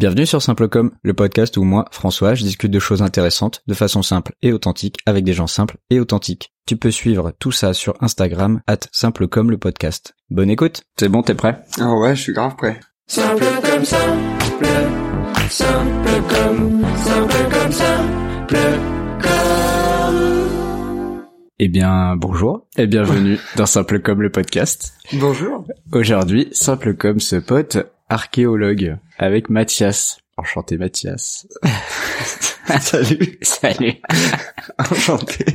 Bienvenue sur Simplecom, le podcast où moi, François, je discute de choses intéressantes de façon simple et authentique avec des gens simples et authentiques. Tu peux suivre tout ça sur Instagram, at Simplecom le podcast. Bonne écoute C'est bon, t'es prêt? Ah ouais, je suis grave prêt. Simple comme simple, simple comme, simple comme simple comme. Eh bien, bonjour et bienvenue dans Simplecom le podcast. Bonjour. Aujourd'hui, Simplecom se pote archéologue avec Mathias. Enchanté Mathias. Salut. Salut. Enchanté.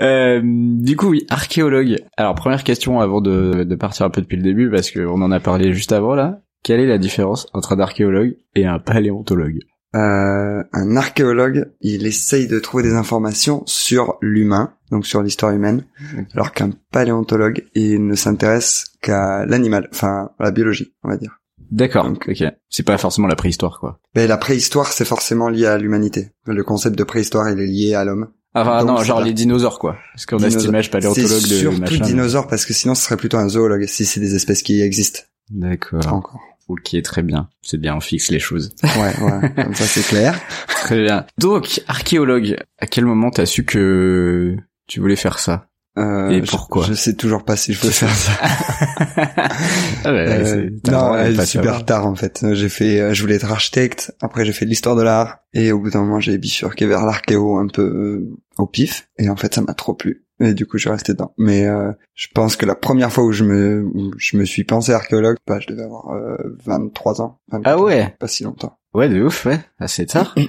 Euh, du coup, oui, archéologue. Alors, première question avant de, de partir un peu depuis le début, parce qu'on en a parlé juste avant là. Quelle est la différence entre un archéologue et un paléontologue? Euh, un archéologue, il essaye de trouver des informations sur l'humain, donc sur l'histoire humaine, alors qu'un paléontologue, il ne s'intéresse qu'à l'animal, enfin à la biologie, on va dire. D'accord, ok. C'est pas forcément la préhistoire, quoi. Mais la préhistoire, c'est forcément lié à l'humanité. Le concept de préhistoire, il est lié à l'homme. Enfin, Donc, non, genre les dinosaures, quoi. Parce qu'on a cette Dinosaures. image paléontologue C'est de surtout machin. dinosaure parce que sinon ce serait plutôt un zoologue si c'est des espèces qui existent D'accord. encore. Ok, très bien. C'est bien, on fixe les choses. Ouais, ouais, comme ça c'est clair. Très bien. Donc, archéologue, à quel moment t'as su que tu voulais faire ça? Euh, Et je- pourquoi je, sais toujours pas si je veux faire ça. Ah ouais, Euh, non, euh, pas super tard en fait. J'ai fait, euh, je voulais être architecte. Après, j'ai fait de l'histoire de l'art. Et au bout d'un moment, j'ai bifurqué vers l'archéo un peu euh, au pif. Et en fait, ça m'a trop plu. Et du coup, je suis resté dedans. Mais je pense que la première fois où je me, où je me suis pensé archéologue, bah, je devais avoir euh, 23 ans. 24 Ah ans. ouais Pas si longtemps. Ouais, de ouf, ouais. Assez tard.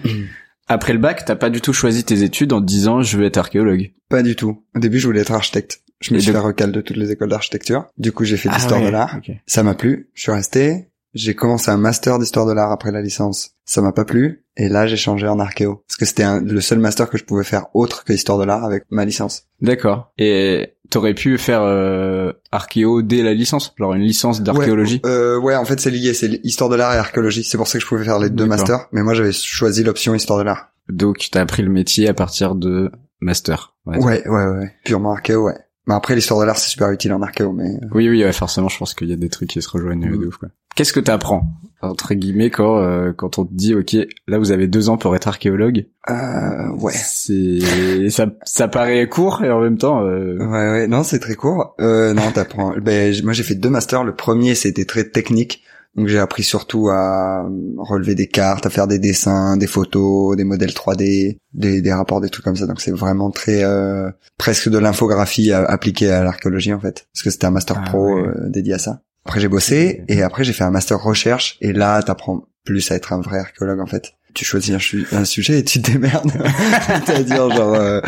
Après le bac, t'as pas du tout choisi tes études en te disant je veux être archéologue. Pas du tout. Au début, je voulais être architecte. Je me Et suis de- fait recal de toutes les écoles d'architecture. Du coup, j'ai fait l'histoire Ah ouais, de l'art. Ça m'a plu, je suis resté. J'ai commencé un master d'histoire de l'art après la licence. Ça m'a pas plu. Et là, j'ai changé en archéo. Parce que c'était le seul master que je pouvais faire autre que histoire de l'art avec ma licence. D'accord. Et t'aurais pu faire euh, archéo dès la licence, genre une licence d'archéologie? Euh, ouais, en fait, c'est lié. C'est histoire de l'art et archéologie. C'est pour ça que je pouvais faire les deux masters. Mais moi, j'avais choisi l'option histoire de l'art. Donc t'as appris le métier à partir de master. dire. Ouais, ouais, ouais. Purement archéo, ouais. Mais après, l'histoire de l'art, c'est super utile en archéo, mais... Oui, oui, ouais, forcément, je pense qu'il y a des trucs qui se rejoignent euh, Mm. de ouf. Quoi. Qu'est-ce que t'apprends entre guillemets quand euh, quand on te dit ok, là vous avez deux ans pour être archéologue? Euh, ouais. C'est ça, ça paraît court et en même temps. euh, Ouais, ouais, non, c'est très court. Euh, non, t'apprends. Ben, moi, j'ai fait deux masters. Le premier, c'était très technique. Donc, j'ai appris surtout à relever des cartes, à faire des dessins, des photos, des modèles 3D, des, des rapports, des trucs comme ça. Donc, c'est vraiment très, euh, presque de l'infographie appliquée à l'archéologie, en fait. Parce que c'était un master Ah pro ouais. euh, dédié à ça. Après, j'ai bossé et après, j'ai fait un master recherche. Et là, t'apprends plus à être un vrai archéologue, en fait. Tu choisis un, sujet et tu te démerdes. C'est-à-dire, genre, euh,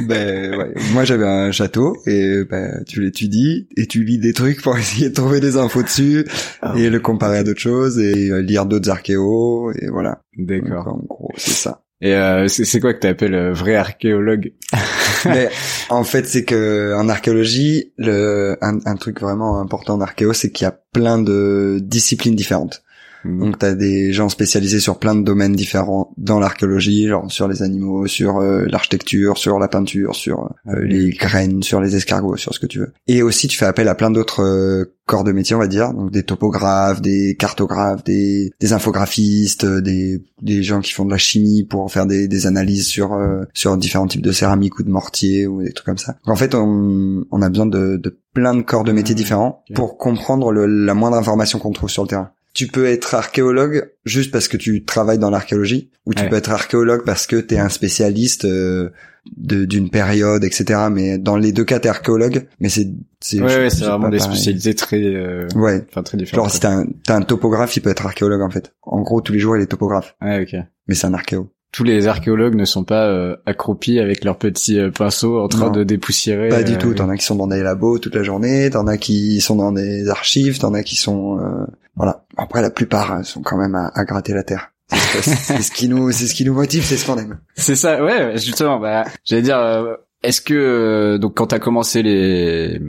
ben, ouais. Moi, j'avais un château et ben, tu l'étudies et tu lis des trucs pour essayer de trouver des infos dessus Ah et le comparer à d'autres choses et euh, lire d'autres archéos et voilà. D'accord. en gros, c'est ça. Et euh, c'est quoi que t'appelles euh, vrai archéologue Mais en fait, c'est que en archéologie, le un, un truc vraiment important en archéo, c'est qu'il y a plein de disciplines différentes. Donc t'as des gens spécialisés sur plein de domaines différents dans l'archéologie, genre sur les animaux, sur euh, l'architecture, sur la peinture, sur euh, les graines, sur les escargots, sur ce que tu veux. Et aussi tu fais appel à plein d'autres euh, corps de métier, on va dire, donc des topographes, des cartographes, des, des infographistes, des, des gens qui font de la chimie pour faire des, des analyses sur sur différents types de céramique ou de mortier ou des trucs comme ça. Donc, en fait, on, on a besoin de, de plein de corps de métiers Ah, différents pour comprendre le- la moindre information qu'on trouve sur le terrain. Tu peux être archéologue juste parce que tu travailles dans l'archéologie, ou tu Ouais. peux être archéologue parce que tu es un spécialiste euh, d'une période, etc. Mais dans les deux cas, t'es archéologue, mais c'est c'est Ouais, ouais, c'est vraiment des pareil. spécialités très, euh, Ouais. enfin très différentes. Genre si t'as un, un topographe, il peut être archéologue en fait. En gros, tous les jours, il est topographe. Ouais, ok. mais c'est un archéo. Tous les archéologues ne sont pas euh, accroupis avec leurs petits euh, pinceaux en train Non. de dépoussiérer. Pas du euh, tout. T'en as qui sont dans des labos toute la journée, t'en as qui sont dans des archives, t'en as qui sont euh, voilà. Après, la plupart euh, sont quand même à, à gratter la terre. C'est c'est ce qui nous, c'est ce qui nous motive, c'est ce qu'on aime. C'est ça, ouais, justement. Bah, j'allais dire, euh, est-ce que euh, donc quand t'as commencé les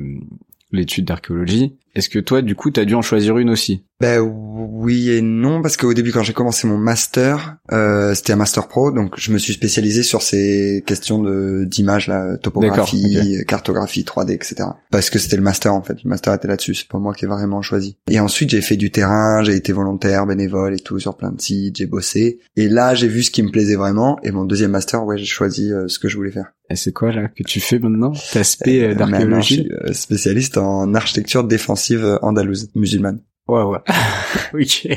l'étude d'archéologie, Est-ce que toi, du coup, t'as dû en choisir une aussi? Ben oui et non parce qu'au début quand j'ai commencé mon master, euh, c'était un master pro, donc je me suis spécialisé sur ces questions de d'image, la topographie, cartographie 3D, etc. Parce que c'était le master en fait, le master était là-dessus, c'est pas moi qui ai vraiment choisi. Et ensuite j'ai fait du terrain, j'ai été volontaire, bénévole et tout sur plein de sites, j'ai bossé. Et là j'ai vu ce qui me plaisait vraiment. Et mon deuxième master, ouais, j'ai choisi euh, ce que je voulais faire. Et c'est quoi là que tu fais maintenant? T'aspect euh, Euh, d'archéologie? suis euh, spécialiste en architecture défensive euh, andalouse, musulmane. Ouais, ouais. ok.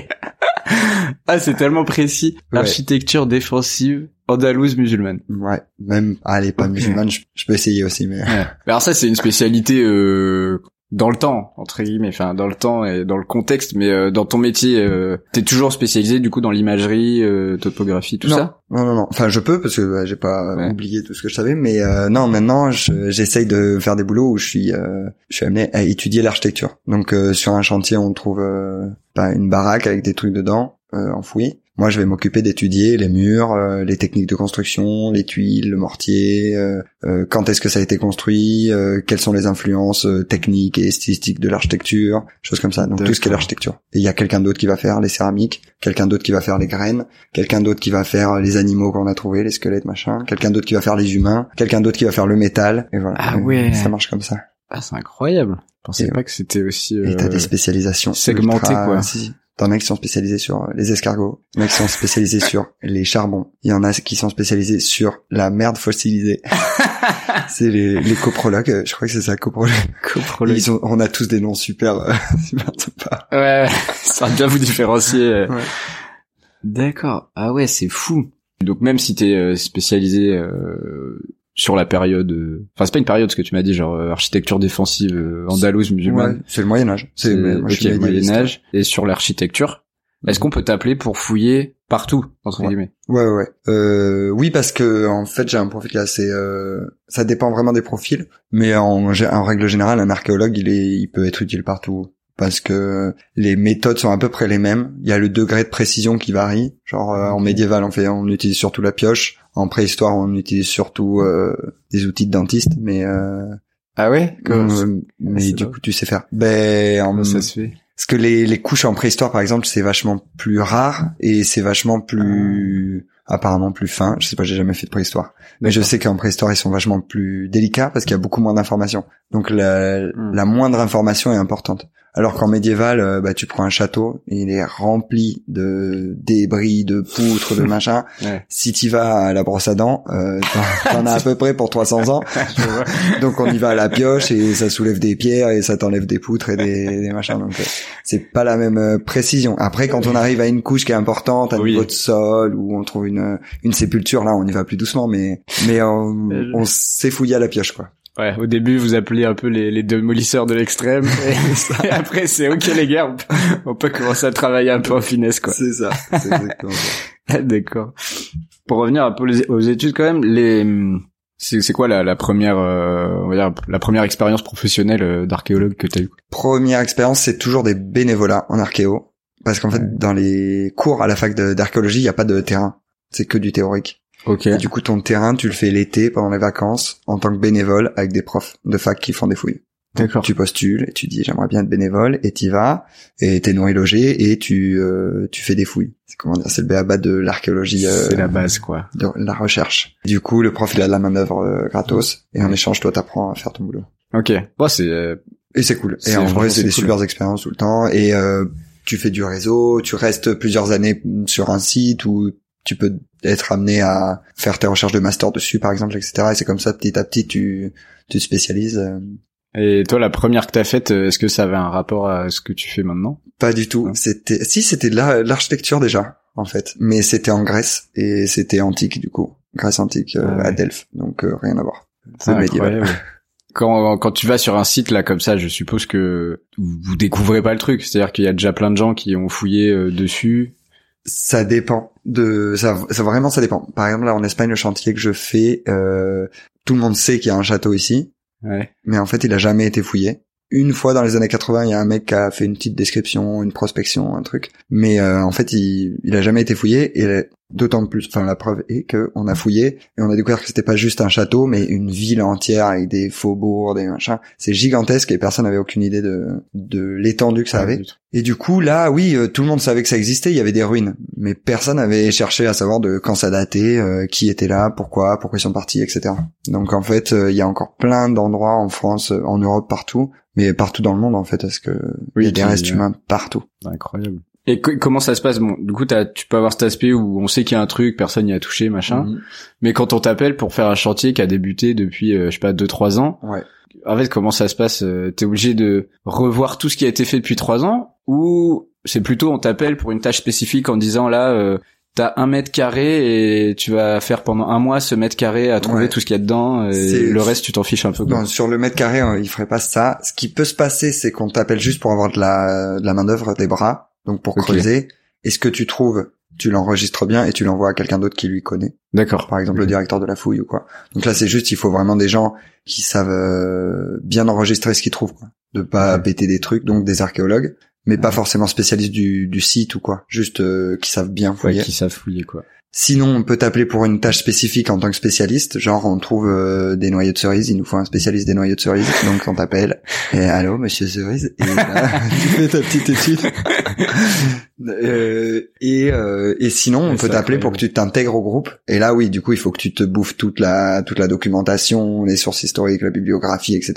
ah, c'est tellement précis. Ouais. Architecture défensive andalouse musulmane. Ouais, même, allez, pas Ok. musulmane, je, je peux essayer aussi, mais Ouais. Alors ça, c'est une spécialité euh, dans le temps, entre guillemets, enfin dans le temps et dans le contexte, mais euh, dans ton métier, euh, t'es toujours spécialisé du coup dans l'imagerie, euh, topographie, tout non. ça? Non, non, non. Enfin, je peux parce que bah, j'ai pas Ouais. oublié tout ce que je savais, mais euh, non, maintenant, je- j'essaye de faire des boulots où je suis, euh, je suis amené à étudier l'architecture. Donc, euh, sur un chantier, on trouve euh, pas une baraque avec des trucs dedans euh, enfouis. Moi, je vais m'occuper d'étudier les murs, euh, les techniques de construction, les tuiles, le mortier, euh, euh, quand est-ce que ça a été construit, euh, quelles sont les influences euh, techniques et stylistiques de l'architecture, choses comme ça. Donc tout ce qui est l'architecture. Et il y a quelqu'un d'autre qui va faire les céramiques, quelqu'un d'autre qui va faire les graines, quelqu'un d'autre qui va faire les animaux qu'on a trouvés, les squelettes, machin, quelqu'un d'autre qui va faire les humains, quelqu'un d'autre qui va faire le métal, et voilà. Ah ouais. Ça marche comme ça. Ah, c'est incroyable. Je pensais Et pas que c'était aussi. Et t'as euh, des spécialisations segmenté, ultra- quoi. Si. T'en as qui sont spécialisés sur les escargots, il y en a qui sont spécialisés sur les charbons, il y en a qui sont spécialisés sur la merde fossilisée. c'est les, les coprologues, euh, je crois que c'est ça, coprologues. coprologue. Ils ont, on a tous des noms super, euh, super sympas. Ouais, ça va bien vous différencier. euh. Ouais. D'accord. Ah ouais, c'est fou. Donc même si t'es euh, spécialisé euh, sur la période, euh, enfin c'est pas une période ce que tu m'as dit, genre euh, architecture défensive euh, andalouse musulmane. Ouais, c'est le Moyen Âge. C'est, ok, Moyen. Âge et sur l'architecture. Est-ce qu'on peut t'appeler pour fouiller partout entre Ouais. guillemets? Ouais, ouais. Euh, oui, parce que en fait, j'ai un profil qui est assez. euh, ça dépend vraiment des profils, mais en, en règle générale, un archéologue, il est, il peut être utile partout parce que les méthodes sont à peu près les mêmes. Il y a le degré de précision qui varie. Genre euh, en médiéval, on fait, on utilise surtout la pioche. En préhistoire, on utilise surtout euh, des outils de dentiste, mais euh, Ah ouais? euh, mais c'est du coup, tu sais faire. Ben, en, ça se fait? parce que les, les couches en préhistoire, par exemple, c'est vachement plus rare et c'est vachement plus apparemment plus fin. Je sais pas, j'ai jamais fait de préhistoire, mais je sais qu'en préhistoire ils sont vachement plus délicats parce qu'il y a beaucoup moins d'informations. Donc la, Hmm. la moindre information est importante. Alors qu'en médiéval, euh, bah tu prends un château, et il est rempli de débris, de poutres, de machin. Ouais. Si tu vas à la brosse à dents, euh, t'en- as à peu près pour 300 ans. Donc on y va à la pioche et ça soulève des pierres et ça t'enlève des poutres et des, des machins. Donc euh, c'est pas la même euh, précision. Après quand on arrive à une couche qui est importante, à Oui. niveau de sol où on trouve une une sépulture, là on y va plus doucement, mais mais on, on s'est fouillé à la pioche quoi. Ouais, au début, vous appelez un peu les, les démolisseurs de l'extrême, et, après, c'est ok les gars, on peut, commencer à travailler un peu en finesse, quoi. C'est ça. C'est exactement ça. D'accord. Pour revenir un peu aux études, quand même, les, c'est, quoi la, la première, euh, on va dire, la première expérience professionnelle euh, d'archéologue que t'as eu Première expérience, c'est toujours des bénévolats en archéo, parce qu'en fait dans les cours à la fac d'archéologie, il y a pas de terrain, c'est que du théorique. Ok. Et du coup, ton terrain, tu le fais l'été pendant les vacances en tant que bénévole avec des profs de fac qui font des fouilles. D'accord. Tu postules et tu dis j'aimerais bien être bénévole et t'y vas et t'es nourri logé et tu euh, tu fais des fouilles. C'est comment dire, c'est le béaba de l'archéologie, euh, C'est la base, quoi. de la recherche. Du coup, le prof il a de la main d'œuvre euh, gratos et en échange toi t'apprends à faire ton boulot. Ok. Bon, c'est, euh, Et c'est cool. C'est- Et en vrai, c'est des cool. super expériences tout le temps et euh, tu fais du réseau, tu restes plusieurs années sur un site où tu peux être amené à faire tes recherches de master dessus, par exemple, etc. Et c'est comme ça, petit à petit, tu, tu te spécialises. euh, et toi, la première que t'as faite, euh, est-ce que ça avait un rapport à ce que tu fais maintenant? Pas du tout. C'était, si c'était de la- l'architecture déjà, en fait, mais c'était en Grèce et c'était antique du coup, Grèce antique euh, Ah ouais. à Delphes, donc euh, rien à voir. C'est C'est médiéval. Quand, quand tu vas sur un site là comme ça, je suppose que vous vous découvrez pas le truc. C'est-à-dire qu'il y a déjà plein de gens qui ont fouillé euh, dessus. Ça dépend de, ça, ça vraiment ça dépend. Par exemple là en Espagne, le chantier que je fais, euh, tout le monde sait qu'il y a un château ici, Ouais. mais en fait il a jamais été fouillé. Une fois dans les années 80, il y a un mec qui a fait une petite description, une prospection, un truc, mais euh, en fait il, il a jamais été fouillé et D'autant plus, enfin la preuve est que on a fouillé et on a découvert que c'était pas juste un château, mais une ville entière avec des faubourgs, des machins. C'est gigantesque et personne n'avait aucune idée de de l'étendue que ça Ouais, avait. Et du coup, là, oui, euh, tout le monde savait que ça existait. Il y avait des ruines, mais personne n'avait cherché à savoir de quand ça datait, euh, qui était là, pourquoi, pourquoi ils sont partis, etc. Donc en fait, euh, il y a encore plein d'endroits en France, euh, en Europe, partout, mais partout dans le monde en fait, parce que il y a des restes humains partout. Incroyable. Et co- comment ça se passe? Bon, du coup, t'as- tu peux avoir cet aspect où on sait qu'il y a un truc, personne n'y a touché, machin. Mhm. Mais quand on t'appelle pour faire un chantier qui a débuté depuis, euh, je sais pas, deux trois ans, Ouais. en fait, comment ça se passe? Euh, T'es obligé de revoir tout ce qui a été fait depuis trois ans, ou c'est plutôt on t'appelle pour une tâche spécifique en disant là, euh, t'as un mètre carré et tu vas faire pendant un mois ce mètre carré à trouver Ouais. tout ce qu'il y a dedans, et le reste tu t'en fiches un peu. Non, sur le mètre carré, euh, il ferait pas ça. Ce qui peut se passer, c'est qu'on t'appelle juste pour avoir de la, de la main d'œuvre, des bras, donc pour creuser. Et ce que tu trouves, tu l'enregistres bien et tu l'envoies à quelqu'un d'autre qui lui connaît? D'accord. Par exemple, le directeur de la fouille ou quoi. Donc là, c'est juste, il faut vraiment des gens qui savent euh, bien enregistrer ce qu'ils trouvent, quoi. De pas péter des trucs, donc des archéologues, mais pas forcément spécialistes du, du site ou quoi. Juste euh, qui savent bien Ouais, fouiller. qui savent fouiller quoi. Sinon, on peut t'appeler pour une tâche spécifique en tant que spécialiste. Genre, on trouve euh, des noyaux de cerises, il nous faut un spécialiste des noyaux de cerises. Donc, on t'appelle. Et allô, monsieur cerise. Et là, tu fais ta petite étude. Euh, et, euh, et sinon, on Ouais, peut t'appeler pour que tu t'intègres au groupe. Et là, oui, du coup, il faut que tu te bouffes toute la toute la documentation, les sources historiques, la bibliographie, etc.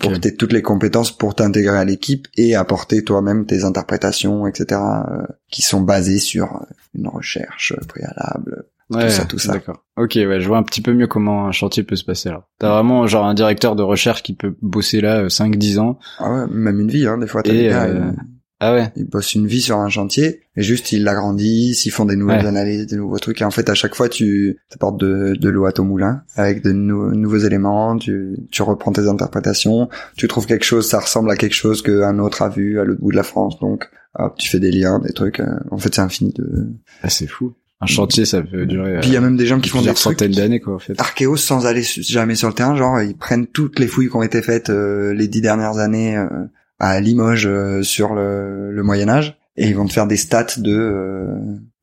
Pour que tu aies toutes les compétences pour t'intégrer à l'équipe et apporter toi-même tes interprétations, etc. euh, qui sont basées sur euh, une recherche préalable. Ouais, ça, tout ça. D'accord. Ok, ouais, je vois un petit peu mieux comment un chantier peut se passer là. T'as vraiment genre un directeur de recherche qui peut bosser là 5-10 ans. Ah ouais, même une vie, hein, des fois, t'as Et, des gars, euh, Ah ouais. ils bossent une vie sur un chantier, et juste ils l'agrandissent, ils font des nouvelles Ouais. analyses, des nouveaux trucs, et en fait, à chaque fois, tu apportes de, de l'eau à ton moulin, avec de nou- nouveaux éléments, tu, tu reprends tes interprétations, tu trouves quelque chose, ça ressemble à quelque chose qu'un autre a vu à l'autre bout de la France, donc, hop, tu fais des liens, des trucs, euh, en fait, c'est infini de... Ah, c'est fou. Un chantier, ça peut durer Puis il y a même des gens qui font des centaines d'années quoi en fait. archéos sans aller jamais sur le terrain, genre ils prennent toutes les fouilles qui ont été faites euh, les dix dernières années euh, à Limoges euh, sur le, le Moyen Âge et ils vont te faire des stats de euh,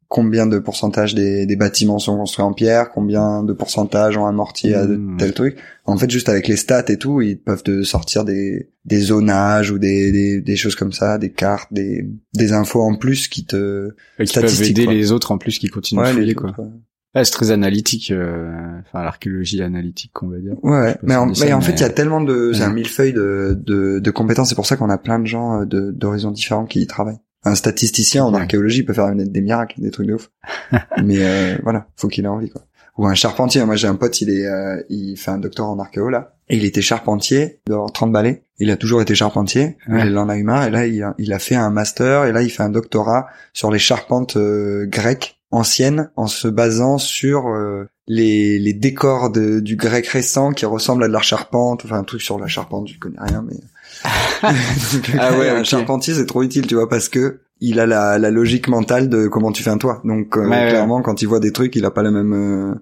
combien de pourcentage des, des bâtiments sont construits en pierre, combien de pourcentage ont un mortier à Mmh. tel truc. En fait, juste avec les stats et tout, ils peuvent te sortir des, des zonages ou des, des, des choses comme ça, des cartes, des, des infos en plus qui te Et qui peuvent aider quoi. les autres en plus qui continuent Ouais, les fouiller quoi. autres, ouais. Ouais, c'est très analytique, euh, enfin l'archéologie analytique qu'on va dire. Ouais, mais on en, mais en mais- fait, il y a tellement de, c'est un millefeuille de, de, de compétences. C'est pour ça qu'on a plein de gens euh, de, d'horizons différents qui y travaillent. Un statisticien en Ouais. archéologie peut faire des, des miracles, des trucs de ouf. mais euh, voilà, faut qu'il ait envie, quoi. Ou un charpentier. Moi, j'ai un pote, il est, euh, il fait un doctorat en archéo là, et il était charpentier, avoir 30 balais. Il a toujours été charpentier. Ouais. Il en a eu marre, et là, il a, il a fait un master, et là, il fait un doctorat sur les charpentes euh, grecques anciennes, en se basant sur euh, les, les décors de, du grec récent qui ressemblent à de la charpente, enfin un truc sur la charpente, je connais rien, mais Donc, Ah ouais, un charpentier c'est trop utile, tu vois, parce que il a la, la logique mentale de comment tu fais un toit. Donc euh, Ouais, ouais. clairement, quand il voit des trucs, il a pas la même euh,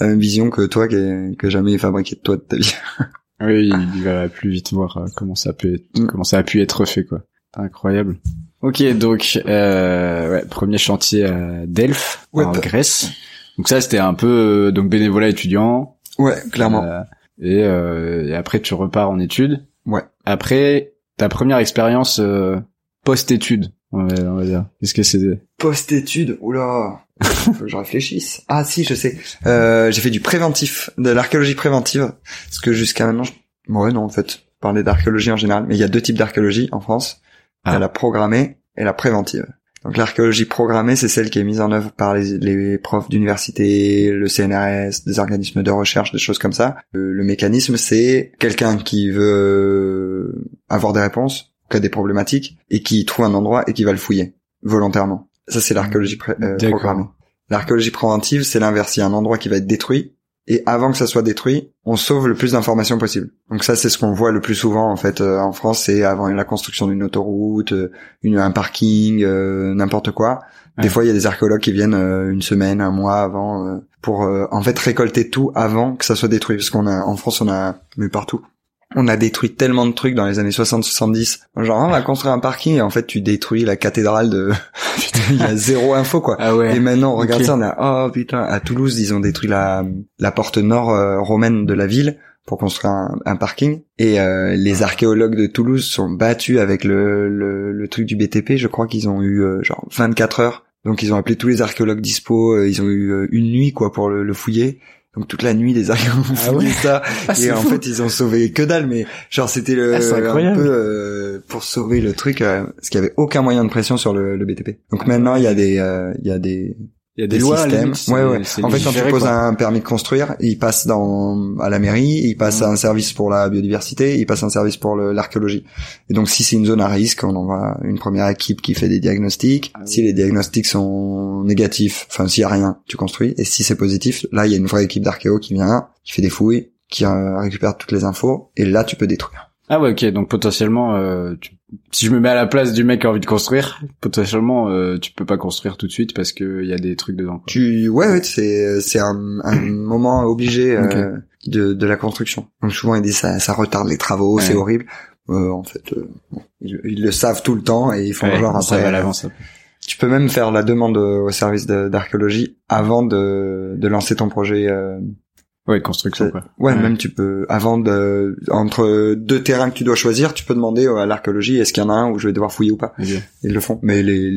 la même vision que toi qui que jamais fabriqué de toi de ta vie. Oui, il va plus vite voir euh, comment ça peut être, Mm. comment ça a pu être fait quoi. Incroyable. Ok, donc euh, ouais, premier chantier à Delphes Ouais, en. Grèce. Donc ça c'était un peu euh, donc bénévolat étudiant. Ouais, clairement. Euh, et, euh, et après tu repars en études. Ouais. Après ta première expérience euh, post-études, on va, on va dire. Qu'est-ce que c'est? Post-études, oula, faut que je réfléchisse. Ah si, je sais. Euh, j'ai fait du préventif, de l'archéologie préventive, parce que jusqu'à maintenant, je... ouais non en fait, parlais d'archéologie en général, mais il y a deux types d'archéologie en France. Y Ah. la programmée et la préventive. Donc l'archéologie programmée, c'est celle qui est mise en œuvre par les, les profs d'université, le CNRS, des organismes de recherche, des choses comme ça. Le, le mécanisme, c'est quelqu'un qui veut avoir des réponses, qui a des problématiques, et qui trouve un endroit et qui va le fouiller volontairement. Ça, c'est l'archéologie pré- euh, programmée. L'archéologie préventive, c'est l'inverse. Il y a un endroit qui va être détruit, et avant que ça soit détruit, on sauve le plus d'informations possible. Donc ça, c'est ce qu'on voit le plus souvent en fait euh, en France, c'est avant la construction d'une autoroute, euh, une, un parking, euh, n'importe quoi. Des Ouais. fois, il y a des archéologues qui viennent euh, une semaine, un mois avant euh, pour euh, en fait récolter tout avant que ça soit détruit, parce qu'on a en France, on a mais partout, on a détruit tellement de trucs dans les années 60-70. Genre, on va construire un parking et en fait, tu détruis la cathédrale de... Il y a zéro info, quoi. Ah ouais. Et maintenant, on regarde ça, on a, oh putain, à Toulouse, ils ont détruit la, la porte nord euh, romaine de la ville pour construire un, un parking. Et euh, les archéologues de Toulouse sont battus avec le, le, le truc du BTP. Je crois qu'ils ont eu euh, genre 24 heures. Donc ils ont appelé tous les archéologues dispo. ils ont eu une nuit quoi pour le, le fouiller. Donc toute la nuit, les archéologues ont Ah ouais. ça. Ah, et en fou. fait, ils ont sauvé que dalle. Mais genre c'était le Ah, un peu euh, pour sauver le truc euh, parce qu'il y avait aucun moyen de pression sur le, le BTP. Donc maintenant, il y a des euh, il y a des Il y a des, des lois, systèmes. limite, ouais, En fait, quand tu poses quoi. un permis de construire, il passe dans à la mairie, il passe Mhm. à un service pour la biodiversité, il passe à un service pour l'archéologie. Et donc, si c'est une zone à risque, on envoie une première équipe qui fait des diagnostics. Ah oui. Si les diagnostics sont négatifs, enfin s'il y a rien, tu construis. Et si c'est positif, là, il y a une vraie équipe d'archéo qui vient, qui fait des fouilles, qui euh, récupère toutes les infos, et là, tu peux détruire. Ah ouais, ok. Donc potentiellement, euh, tu- si je me mets à la place du mec qui a envie de construire, potentiellement, euh, tu peux pas construire tout de suite parce que il y a des trucs dedans. quoi. Tu, ouais, ouais, c'est c'est un, un moment obligé euh, de, de la construction. Donc souvent ils disent ça, ça retarde les travaux, Ouais. c'est horrible. Euh, en fait, euh, ils, ils le savent tout le temps et ils font Ouais, genre ça après. va à l'avance. Tu peux même faire la demande au service d'archéologie avant de, de lancer ton projet. Euh, Ouais, construction quoi. ouais, Ouais. même tu peux avant de entre deux terrains que tu dois choisir, tu peux demander à l'archéologie est-ce qu'il y en a un où je vais devoir fouiller ou pas. Ok. Ils le font, mais les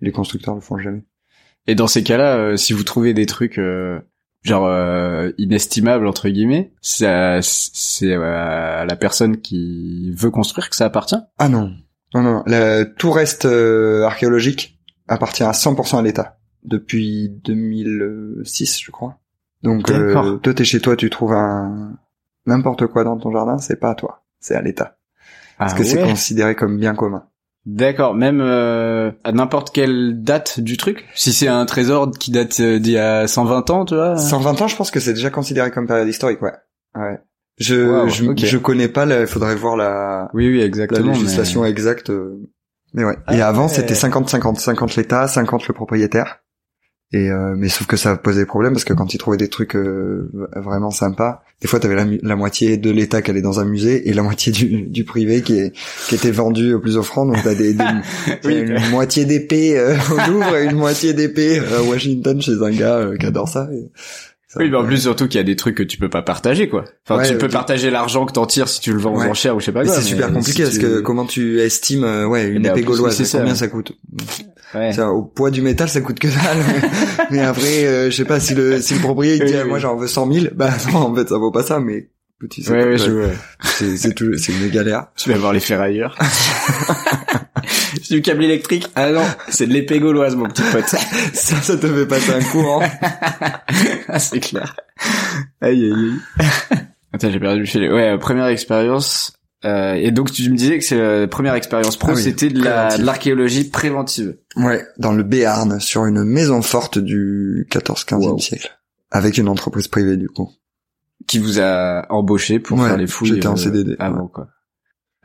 les constructeurs le font jamais. Et dans ces cas-là, euh, si vous trouvez des trucs euh, genre euh, inestimables entre guillemets, ça- c'est euh, à la personne qui veut construire que ça appartient? Ah non, non, non. Le, tout reste euh, archéologique appartient à 100% à l'État depuis 2006, je crois. Donc, euh, toi, t'es chez toi, tu trouves un n'importe quoi dans ton jardin, c'est pas à toi, c'est à l'État, parce Ah que c'est considéré comme bien commun. D'accord, même euh, à n'importe quelle date du truc. Si c'est un trésor qui date euh, d'il y a 120 ans, tu vois. 120 ans, je pense que c'est déjà considéré comme période historique, ouais. Ouais. Je Wow, je, je connais pas, il faudrait voir la Oui, oui, la exactement. législation mais- exacte. euh, Mais ouais. Et Ah avant, ouais. c'était 50-50. 50 l'État, 50 le propriétaire. Et euh, mais sauf que ça posait problème parce que quand ils trouvaient des trucs euh, vraiment sympas, des fois t'avais la, la moitié de l'État qui allait dans un musée et la moitié du, du privé qui, est, qui était vendu au plus offrant. Donc t'as des, des Oui, une moitié d'épée euh, au Louvre et une moitié d'épée à Washington chez un gars euh, qui adore ça. Et ça- Oui, mais en plus surtout qu'il y a des trucs que tu peux pas partager, quoi. Enfin, Ouais, tu peux ok. partager l'argent que t'en tires si tu le vends Ouais. aux enchères ou je sais pas quoi. c'est super compliqué si parce tu- que comment tu estimes euh, ouais une Mais en épée gauloise ça, combien ouais. ça coûte? Ouais. Ça, au poids du métal, ça coûte que dalle. mais après, euh, je sais pas si le si le propriétaire dit Oui, ah, oui. moi j'en veux 100 000, bah non en fait ça vaut pas ça, mais petit Ouais, ouais, je vois. c'est c'est tout- c'est une galère. Tu vas voir les ferrailleurs. c'est du câble électrique. Ah non, c'est de l'épée gauloise, mon petit pote. ça ça te fait passer un courant. ah, c'est clair. Aïe, aïe, aïe. Attends, j'ai perdu le fil. Ouais, euh, première expérience. Euh, et donc tu me disais que c'est la première expérience pro, Ah oui, c'était de la- préventive. de l'archéologie préventive. Ouais, dans le Béarn sur une maison forte du 14-15e Wow. siècle avec une entreprise privée du coup. Qui vous a embauché pour Ouais, faire les fouilles j'étais en euh, CDD, avant quoi.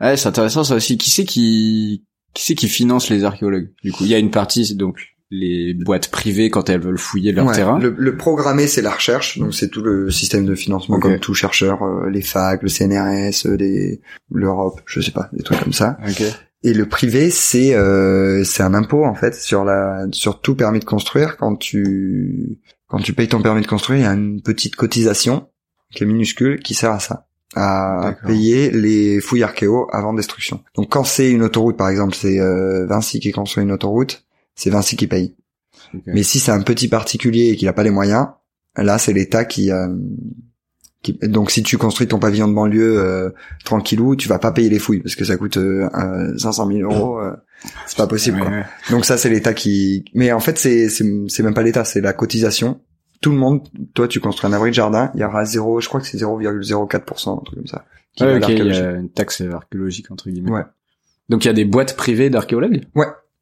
Ouais, c'est intéressant ça aussi. Qui c'est qui qui c'est qui finance les archéologues Du coup, il y a une partie c'est donc les boîtes privées quand elles veulent fouiller leur Ouais, terrain. Le, le programmé, c'est la recherche, donc c'est tout le système de financement comme tout chercheur, euh, les facs, le CNRS, euh, les l'Europe, je sais pas, des trucs comme ça. Ok. Et le privé, c'est euh, c'est un impôt en fait sur la sur tout permis de construire. Quand tu quand tu payes ton permis de construire, il y a une petite cotisation qui est minuscule qui sert à ça, à payer les fouilles archéo avant destruction. Donc quand c'est une autoroute, par exemple, c'est euh, Vinci qui construit une autoroute, c'est Vinci qui paye. Mais si c'est un petit particulier et qu'il n'a pas les moyens, là c'est l'État qui, euh, qui- donc si tu construis ton pavillon de banlieue euh, tranquillou, tu vas pas payer les fouilles parce que ça coûte euh, euh, 500 000 euros, euh, c'est pas possible quoi. Donc ça c'est l'État qui, mais en fait c'est c'est même pas l'État, c'est la cotisation. Tout le monde, toi tu construis un abri de jardin, il y aura zéro, je crois que c'est 0,04%, un truc comme ça. qui Ouais, à ok, il y a une taxe archéologique entre guillemets. Ouais. Donc il y a des boîtes privées d'archéologues?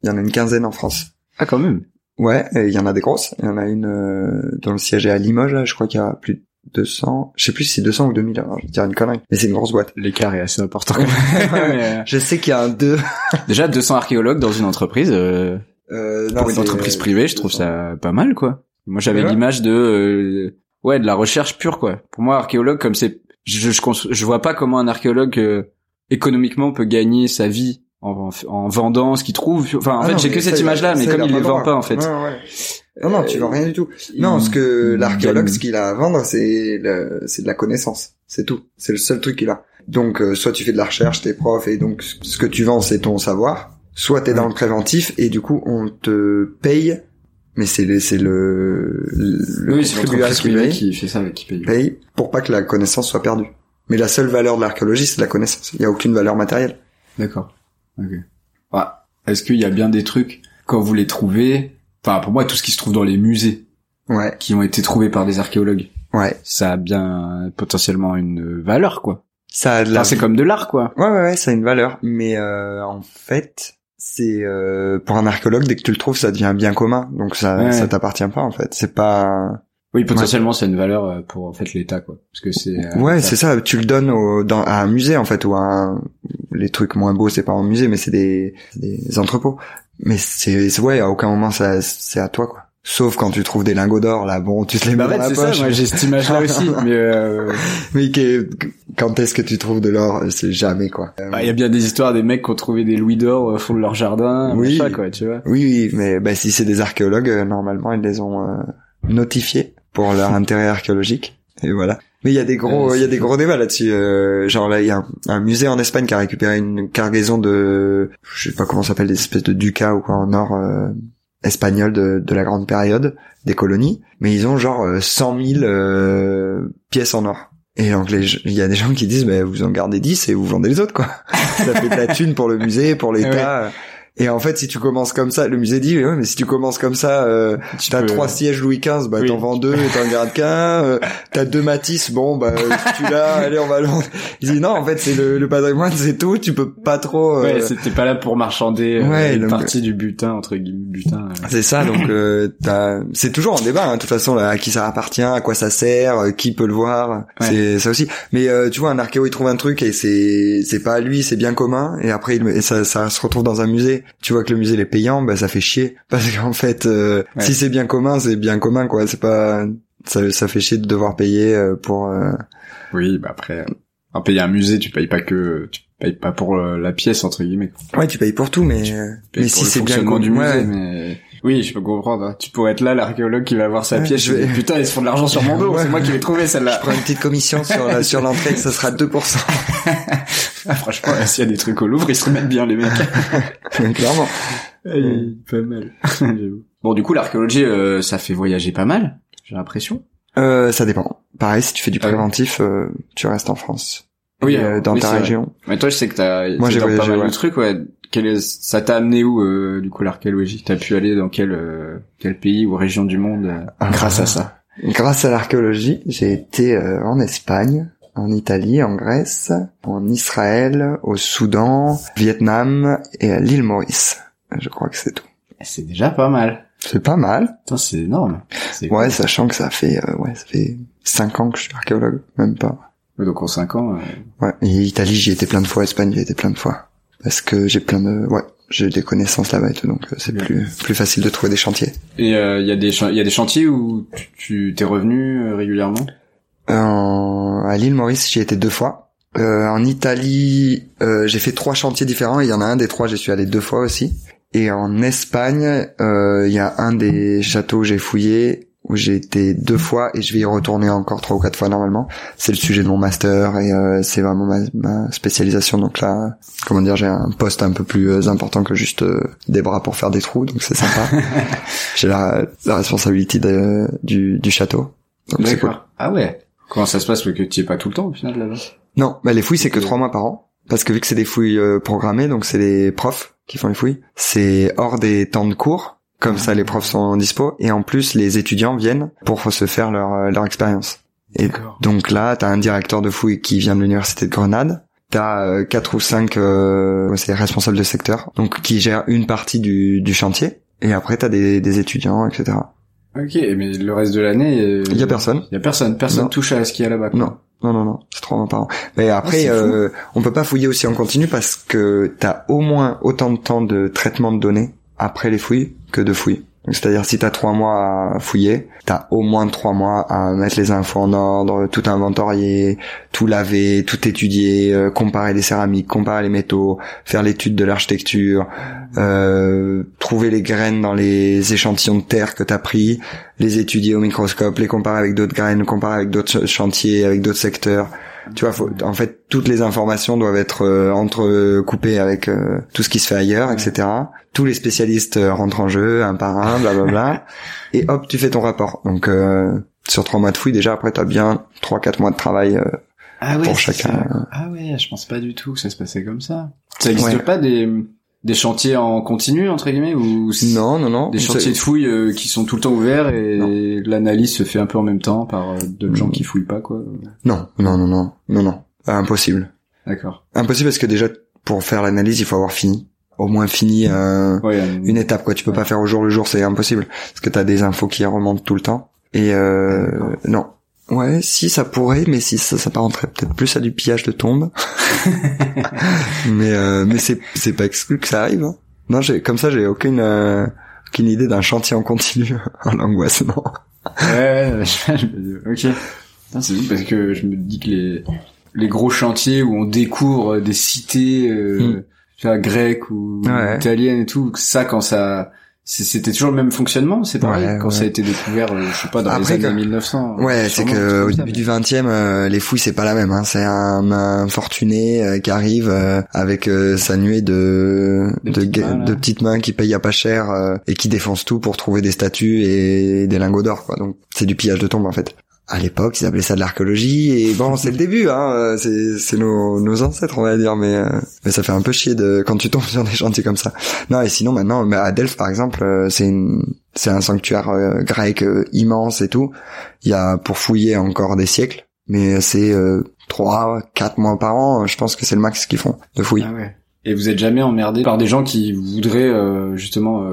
Il y en a une quinzaine en France. Ah quand même. Ouais, et il y en a des grosses. Il y en a une euh, dont le siège est à Limoges, là, je crois qu'il y a plus de 200. Je sais plus si c'est 200 ou 2000, alors je vais dire une connerie. Mais c'est une grosse boîte. L'écart est assez important. Mais, euh, Je sais qu'il y a un 2. Déjà 200 archéologues dans une entreprise. euh, Euh, non, pour une entreprise privée, je trouve 200. ça pas mal, quoi. Moi, j'avais Ouais. l'image de, euh, ouais, de la recherche pure, quoi. Pour moi, archéologue, comme c'est, je je, je vois pas comment un archéologue euh, économiquement peut gagner sa vie en, en, en vendant ce qu'il trouve. Enfin, en Ah fait, j'ai que cette image-là, mais comme il les le vend pas en fait. Ouais, ouais. Non, non, tu vends rien du tout. Non, ce que l'archéologue, ce qu'il a à vendre, c'est c'est de la connaissance. C'est tout. C'est le seul truc qu'il a. Donc, euh, soit tu fais de la recherche, t'es prof, et donc ce que tu vends, c'est ton savoir. Soit t'es dans le préventif, et du coup, on te paye, mais c'est le, c'est le, le oui, contribuable qui paye, qui fait ça, qui paye. paye pour pas que la connaissance soit perdue. Mais la seule valeur de l'archéologie, c'est la connaissance. Il y a aucune valeur matérielle. D'accord. Ok. Ouais. Est-ce qu'il y a bien des trucs quand vous les trouvez Enfin, pour moi, tout ce qui se trouve dans les musées Ouais, qui ont été trouvés par des archéologues, ouais. ça a bien potentiellement une valeur, quoi. Ça a de la Enfin, c'est comme de l'art, quoi. Ouais, ouais, ouais, ça a une valeur. Mais euh, en fait, c'est euh, pour un archéologue, dès que tu le trouves, ça devient un bien commun. Donc ça, Ouais. ça t'appartient pas en fait. C'est pas. Oui, potentiellement, c'est une valeur euh, pour en fait l'État, quoi. Parce que c'est. euh, ouais, c'est ça. Tu le donnes au, dans, à un musée en fait ou à un... les trucs moins beaux, c'est pas un musée, mais c'est des, des entrepôts. Mais c'est- ouais, à aucun moment ça, c'est à toi quoi. Sauf quand tu trouves des lingots d'or, là, bon, tu te les mets Bah, dans la c'est ça. poche. Moi, j'ai cette image-là aussi. mais euh, Mais que- quand est-ce que tu trouves de l'or C'est jamais quoi. Euh, bah, il y a bien des histoires des mecs qui ont trouvé des louis d'or au fond de leur jardin, Oui. machin, quoi, tu vois. Oui, oui, mais bah, si c'est des archéologues, euh, normalement ils les ont euh, notifiés pour leur intérêt archéologique. Et voilà. Mais il y a des gros, il y a des gros débats là-dessus. euh, genre là, il y a un, un musée en Espagne qui a récupéré une cargaison de, je sais pas comment ça s'appelle, des espèces de ducats ou quoi en or euh, espagnol de, de la grande période des colonies. Mais ils ont genre euh, 100 000 euh, pièces en or. Et donc les- il y a des gens qui disent, bah, vous en gardez 10 et vous vendez les autres quoi. ça fait de la thune pour le musée, pour l'État. Et en fait, si tu commences comme ça, le musée dit, ouais, mais si tu commences comme ça, euh, Tu t'as peux- trois sièges Louis XV, bah Oui. t'en vends deux et t'en gardes qu'un. Euh, t'as deux Matisse, bon, bah tu l'as, allez, on va le vendre. Il dit non, en fait, c'est le, le patrimoine, c'est tout. Tu peux pas trop. euh, Ouais, c'était pas là pour marchander euh, Ouais, une donc- partie du butin entre guillemets butin. euh. c'est ça, donc euh, t'as- c'est toujours en débat. hein, de toute façon, là, à qui ça appartient, à quoi ça sert, euh, qui peut le voir, Ouais. c'est ça aussi. Mais euh, tu vois, un archéo il trouve un truc et c'est c'est pas à lui, c'est bien commun. Et après, il, et ça ça se retrouve dans un musée. Tu vois que le musée il est payant, bah ça fait chier parce qu'en fait, euh, Ouais. si c'est bien commun, c'est bien commun quoi. C'est pas ça ça fait chier de devoir payer euh, pour. euh, Oui, bah après, en payer un musée, tu payes pas que, tu payes pas pour la pièce entre guillemets. Ouais, tu payes pour tout, mais mais si c'est bien commun, du musée, ouais. mais oui, je peux comprendre. hein. Tu pourrais être là, l'archéologue qui va avoir sa Ouais, pièce. je vais- et putain, ils se font de l'argent sur mon dos. Ouais. C'est moi qui l'ai trouvé celle-là. Je prends une petite commission sur la, sur l'entrée, ça sera 2%. Ah, franchement, s'il y a des trucs au Louvre, ils se remettent bien les mecs. Clairement. Aïe, pas mal. Bon, du coup, l'archéologie, euh, ça fait voyager pas mal. J'ai l'impression. Euh, ça dépend. Pareil, si tu fais du Ah préventif, euh, tu restes en France. Oui, euh, dans oui, ta vrai. région. Mais toi, je sais que t'as Moi, j'ai pas mal ouais. de trucs, ouais. Quel est- ça t'a amené où, euh, du coup, l'archéologie T'as pu aller dans quel euh, quel pays ou région du monde euh, Ah. grâce à ça? Grâce à l'archéologie, j'ai été euh, en Espagne, en Italie, en Grèce, en Israël, au Soudan, Vietnam et à l'île Maurice. Je crois que c'est tout. C'est déjà pas mal. C'est pas mal. C'est énorme. Ouais, cool. sachant que ça fait euh, ouais, ça fait cinq ans que je suis archéologue, même pas. Donc en 5 ans, euh, Ouais. Et Italie, j'y étais plein de fois. Espagne, j'y étais plein de fois. Parce que j'ai plein de ouais, j'ai des connaissances là-bas et tout, donc euh, c'est plus plus facile de trouver des chantiers. et il euh, y a des chan- y a des chantiers où tu- t'es revenu euh, régulièrement? En- à l'île Maurice, j'y étais deux fois. Euh, en Italie, euh, j'ai fait trois chantiers différents. et Il y en a un des trois, j'y suis allé deux fois aussi. Et en Espagne, euh, il y a un des châteaux que j'ai fouillé où j'ai été deux fois et je vais y retourner encore trois ou quatre fois normalement. C'est le sujet de mon master et euh, c'est vraiment ma, ma spécialisation. Donc là, comment dire, j'ai un poste un peu plus euh, important que juste euh, des bras pour faire des trous, donc c'est sympa. j'ai la, la responsabilité de- du, du château. Donc c'est cool. Ah ouais. Comment ça se passe? Que tu es pas tout le temps au final là-bas? Non, bah les fouilles c'est que trois mois par an. Parce que vu que c'est des fouilles euh, programmées, donc c'est les profs qui font les fouilles, c'est hors des temps de cours, comme ça les profs sont en dispo, et en plus les étudiants viennent pour se faire leur, euh, leur expérience. Et donc là, t'as un directeur de fouille qui vient de l'université de Grenade, t'as euh, quatre ou cinq euh, c'est responsables de secteur, donc qui gèrent une partie du, du chantier, et après t'as des, des étudiants, etc. Ok, mais le reste de l'année, euh, Il y a personne. y a personne. Personne Non. touche à ce qu'il y a là-bas. Non, non, non, non, c'est trois mois par an. Mais après, Ah, fou. euh, on peut pas fouiller aussi en continu parce que t'as au moins autant de temps de traitement de données après les fouilles que de fouilles. C'est-à-dire si t'as trois mois à fouiller, t'as au moins trois mois à mettre les infos en ordre, tout inventorier, tout laver, tout étudier, euh, comparer les céramiques, comparer les métaux, faire l'étude de l'architecture, euh, trouver les graines dans les échantillons de terre que t'as pris, les étudier au microscope, les comparer avec d'autres graines, comparer avec d'autres chantiers, avec d'autres secteurs. Tu vois, faut, en fait, toutes les informations doivent être euh, entrecoupées avec euh, tout ce qui se fait ailleurs, etc. Tous les spécialistes euh, rentrent en jeu, un par un, blablabla. et hop, tu fais ton rapport. Donc, euh, sur trois mois de fouille, déjà, après, t'as bien trois, quatre mois de travail euh, Ah ouais, pour chacun. ça. Ah ouais, je pense pas du tout que ça se passait comme ça. Ça existe Ouais. pas des des chantiers en continu entre guillemets ou Non, non, non. des chantiers de fouilles euh, qui sont tout le temps ouverts et l'analyse se fait un peu en même temps par euh, d'autres gens qui fouillent pas quoi. Non, non, non, non, non, non. Impossible. D'accord. Impossible parce que déjà, pour faire l'analyse, il faut avoir fini. Au moins fini euh, Ouais. euh, une étape, quoi. Tu peux pas faire au jour le jour, c'est impossible. Parce que t'as des infos qui remontent tout le temps. Et euh, non. Ouais, si ça pourrait, mais si ça s'apparenterait peut-être plus à du pillage de tombes. mais euh, mais c'est c'est pas exclu que ça arrive. Hein. Non, j'ai comme ça, j'ai aucune euh, aucune idée d'un chantier en continu. en l'angoisse, non. Ouais, ouais, je- je me dis, ok. C'est juste parce que je me dis que les les gros chantiers où on découvre des cités euh, Mm. tu vois, grecques ou Ouais. italiennes et tout, ça quand ça c'était toujours le même fonctionnement, c'est pareil Ouais, quand ouais. ça a été découvert, euh, je sais pas dans Après, les années que- 1900. Ouais, c'est que au début du 20e, euh, les fouilles c'est pas la même. Hein. C'est un, un fortuné euh, qui arrive euh, avec euh, sa nuée de de, petites mains, de petites mains qui payent à pas cher euh, et qui défoncent tout pour trouver des statues et des lingots d'or. Quoi. Donc c'est du pillage de tombes en fait. À l'époque, ils appelaient ça de l'archéologie et bon, c'est le début. Hein. euh, C'est nos, nos ancêtres, on va dire, mais euh, mais ça fait un peu chier de quand tu tombes sur des chantiers comme ça. Non, et sinon maintenant, à Delphes par exemple, euh, c'est une c'est un sanctuaire euh, grec euh, immense et tout. Il y a pour fouiller encore des siècles, mais c'est euh, trois, quatre mois par an. Je pense que c'est le max qu'ils font de fouilles. Ah ouais. Et vous êtes jamais emmerdé par des gens qui voudraient justement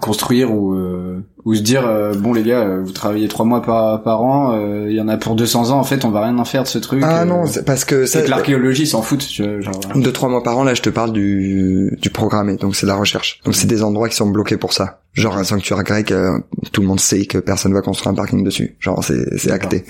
construire ou euh, ou se dire euh, bon les gars euh, vous travaillez trois mois par par an euh, il y en a pour 200 ans en fait on va rien en faire de ce truc Ah euh, non, parce que c'est que l'archéologie s'en tu genre euh, deux trois mois par an là, je te parle du du programmé, donc c'est de la recherche. Donc c'est des endroits qui sont bloqués pour ça. Genre un sanctuaire grec, euh, tout le monde sait que personne va construire un parking dessus. Genre c'est c'est acté.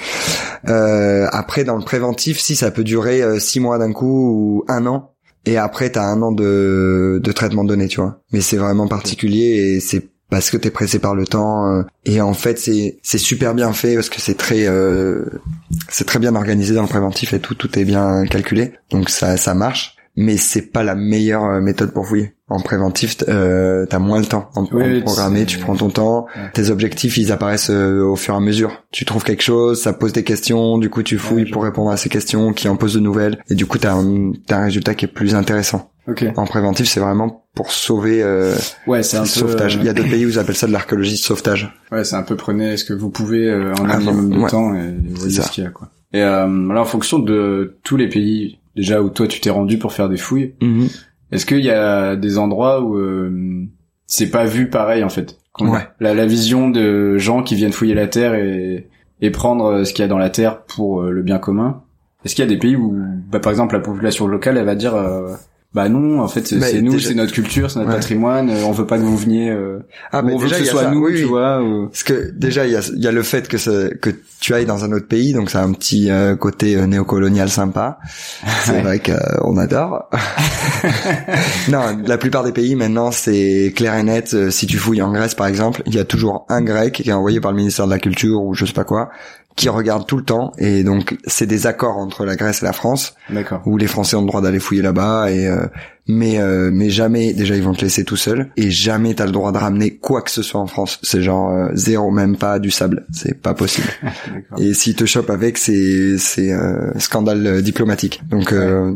Euh, après dans le préventif, si ça peut durer euh, six mois d'un coup ou un an. Et après, t'as un an de, de traitement de données, tu vois. Mais c'est vraiment particulier et c'est parce que t'es pressé par le temps. euh, et en fait, c'est c'est super bien fait parce que c'est très euh, c'est très bien organisé dans le préventif et tout tout est bien calculé. Donc ça ça marche. Mais c'est pas la meilleure euh, méthode pour fouiller. En préventif, euh, t'as moins le temps. En, Oui, en programmé, tu prends ton temps. Ouais. Tes objectifs, ils apparaissent euh, au fur et à mesure. Tu trouves quelque chose, ça pose des questions, du coup tu fouilles Ouais, pour répondre à ces questions, qui en posent de nouvelles, et du coup t'as un, un résultat qui est plus intéressant. ok En préventif, c'est vraiment pour sauver euh, ouais c'est un peu sauvetage. Il y a d'autres pays où ils appellent ça de l'archéologie de sauvetage. ouais c'est un peu prenez ce que vous pouvez euh, en un Ah, minimum de ouais. temps et voyez ce qu'il y a quoi et euh, là en fonction de tous les pays déjà où toi tu t'es rendu pour faire des fouilles Est-ce qu'il y a des endroits où euh, c'est pas vu pareil en fait? Ouais. La, la vision de gens qui viennent fouiller la terre et, et prendre euh, ce qu'il y a dans la terre pour euh, le bien commun. Est-ce qu'il y a des pays où, bah, par exemple, la population locale, elle va dire, euh, bah non, en fait, c'est nous, déjà- c'est notre culture, c'est notre Ouais. patrimoine, euh, on veut pas que vous veniez, euh, Ah, on veut que ce a soit ça. nous, Oui, tu oui. vois. ou- Parce que déjà il y a, il y a le fait que ça- que tu ailles dans un autre pays, donc c'est un petit euh, côté euh, néocolonial sympa. C'est Ouais. vrai qu'on adore. non, la plupart des pays maintenant c'est clair et net. Euh, Si tu fouilles en Grèce par exemple, il y a toujours un grec qui est envoyé par le ministère de la Culture ou je sais pas quoi, qui regarde tout le temps. Et donc c'est des accords entre la Grèce et la France où les Français ont le droit d'aller fouiller là-bas et euh, mais euh, mais jamais déjà ils vont te laisser tout seul. Et jamais t'as le droit de ramener quoi que ce soit en France. C'est genre euh, zéro même pas du sable. C'est pas possible. Et s'ils te chopent avec c'est c'est euh, scandale euh, diplomatique. Donc euh,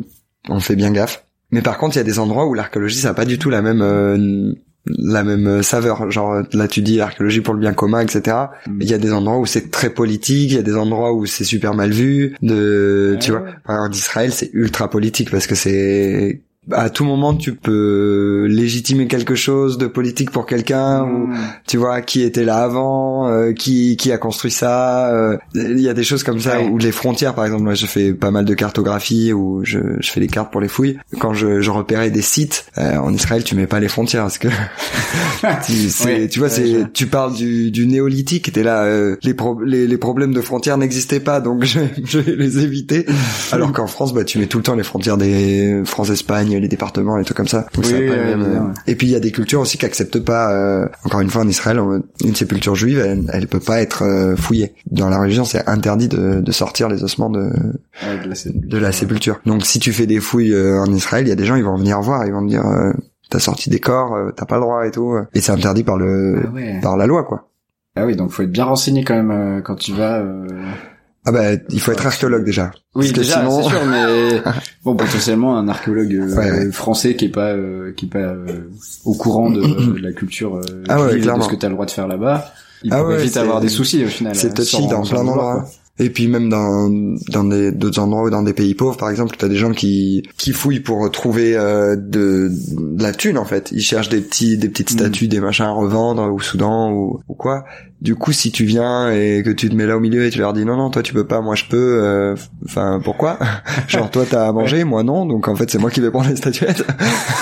on fait bien gaffe. Mais par contre il y a des endroits où l'archéologie ça a pas du tout la même euh, la même euh, saveur. Genre là tu dis archéologie pour le bien commun etc Mm. il y a des endroits où c'est très politique il y a des endroits où c'est super mal vu. De tu vois par exemple d'Israël c'est ultra politique parce que c'est à tout moment tu peux légitimer quelque chose de politique pour quelqu'un ou Mmh. tu vois qui était là avant, euh, qui qui a construit ça. euh, Il y a des choses comme ça Ouais. ou les frontières par exemple. Moi, je fais pas mal de cartographie ou je, je fais des cartes pour les fouilles. Quand je, je repérais des sites euh, en Israël, tu mets pas les frontières parce que tu, Ouais, tu vois, c'est tu parles du, du néolithique. T'es là, euh, les, pro- les les problèmes de frontières n'existaient pas, donc je, je vais les éviter. Alors qu'en France, bah tu mets tout le temps les frontières des Les départements, les trucs comme ça. Donc Oui, pas même, euh, et puis il y a des cultures aussi qui acceptent pas. euh, encore une fois, en Israël, une sépulture juive, elle, elle peut pas être euh, fouillée. Dans la religion, c'est interdit de, de sortir les ossements de, Ouais, de la scène. de la sépulture. Donc si tu fais des fouilles euh, en Israël, il y a des gens, ils vont venir voir, ils vont dire, euh, t'as sorti des corps, t'as pas le droit et tout. Et c'est interdit par le Ah ouais. par la loi, quoi. Ah oui, donc faut être bien renseigné quand même euh, quand tu vas. Ah bah, il faut être archéologue déjà. Oui, Parce déjà, sinon- c'est sûr, mais bon, potentiellement un archéologue euh, Ouais, ouais. français qui est pas euh, qui est pas euh, au courant de, de la culture euh, Ah ouais, de ce que t'as le droit de faire là-bas, il Ah ouais, vite avoir des soucis au final. C'est touchy dans plein d'endroits. Et puis même dans dans des d'autres endroits ou dans des pays pauvres, par exemple, t'as des gens qui qui fouillent pour trouver euh, de, de la thune en fait. Ils cherchent des petits des petites Mm. statues, des machins à revendre au Soudan ou, ou quoi. Du coup, si tu viens et que tu te mets là au milieu et tu leur dis non non toi tu peux pas, moi je peux. euh, Enfin pourquoi? Genre toi t'as à manger, moi non. Donc en fait c'est moi qui vais prendre les statuettes.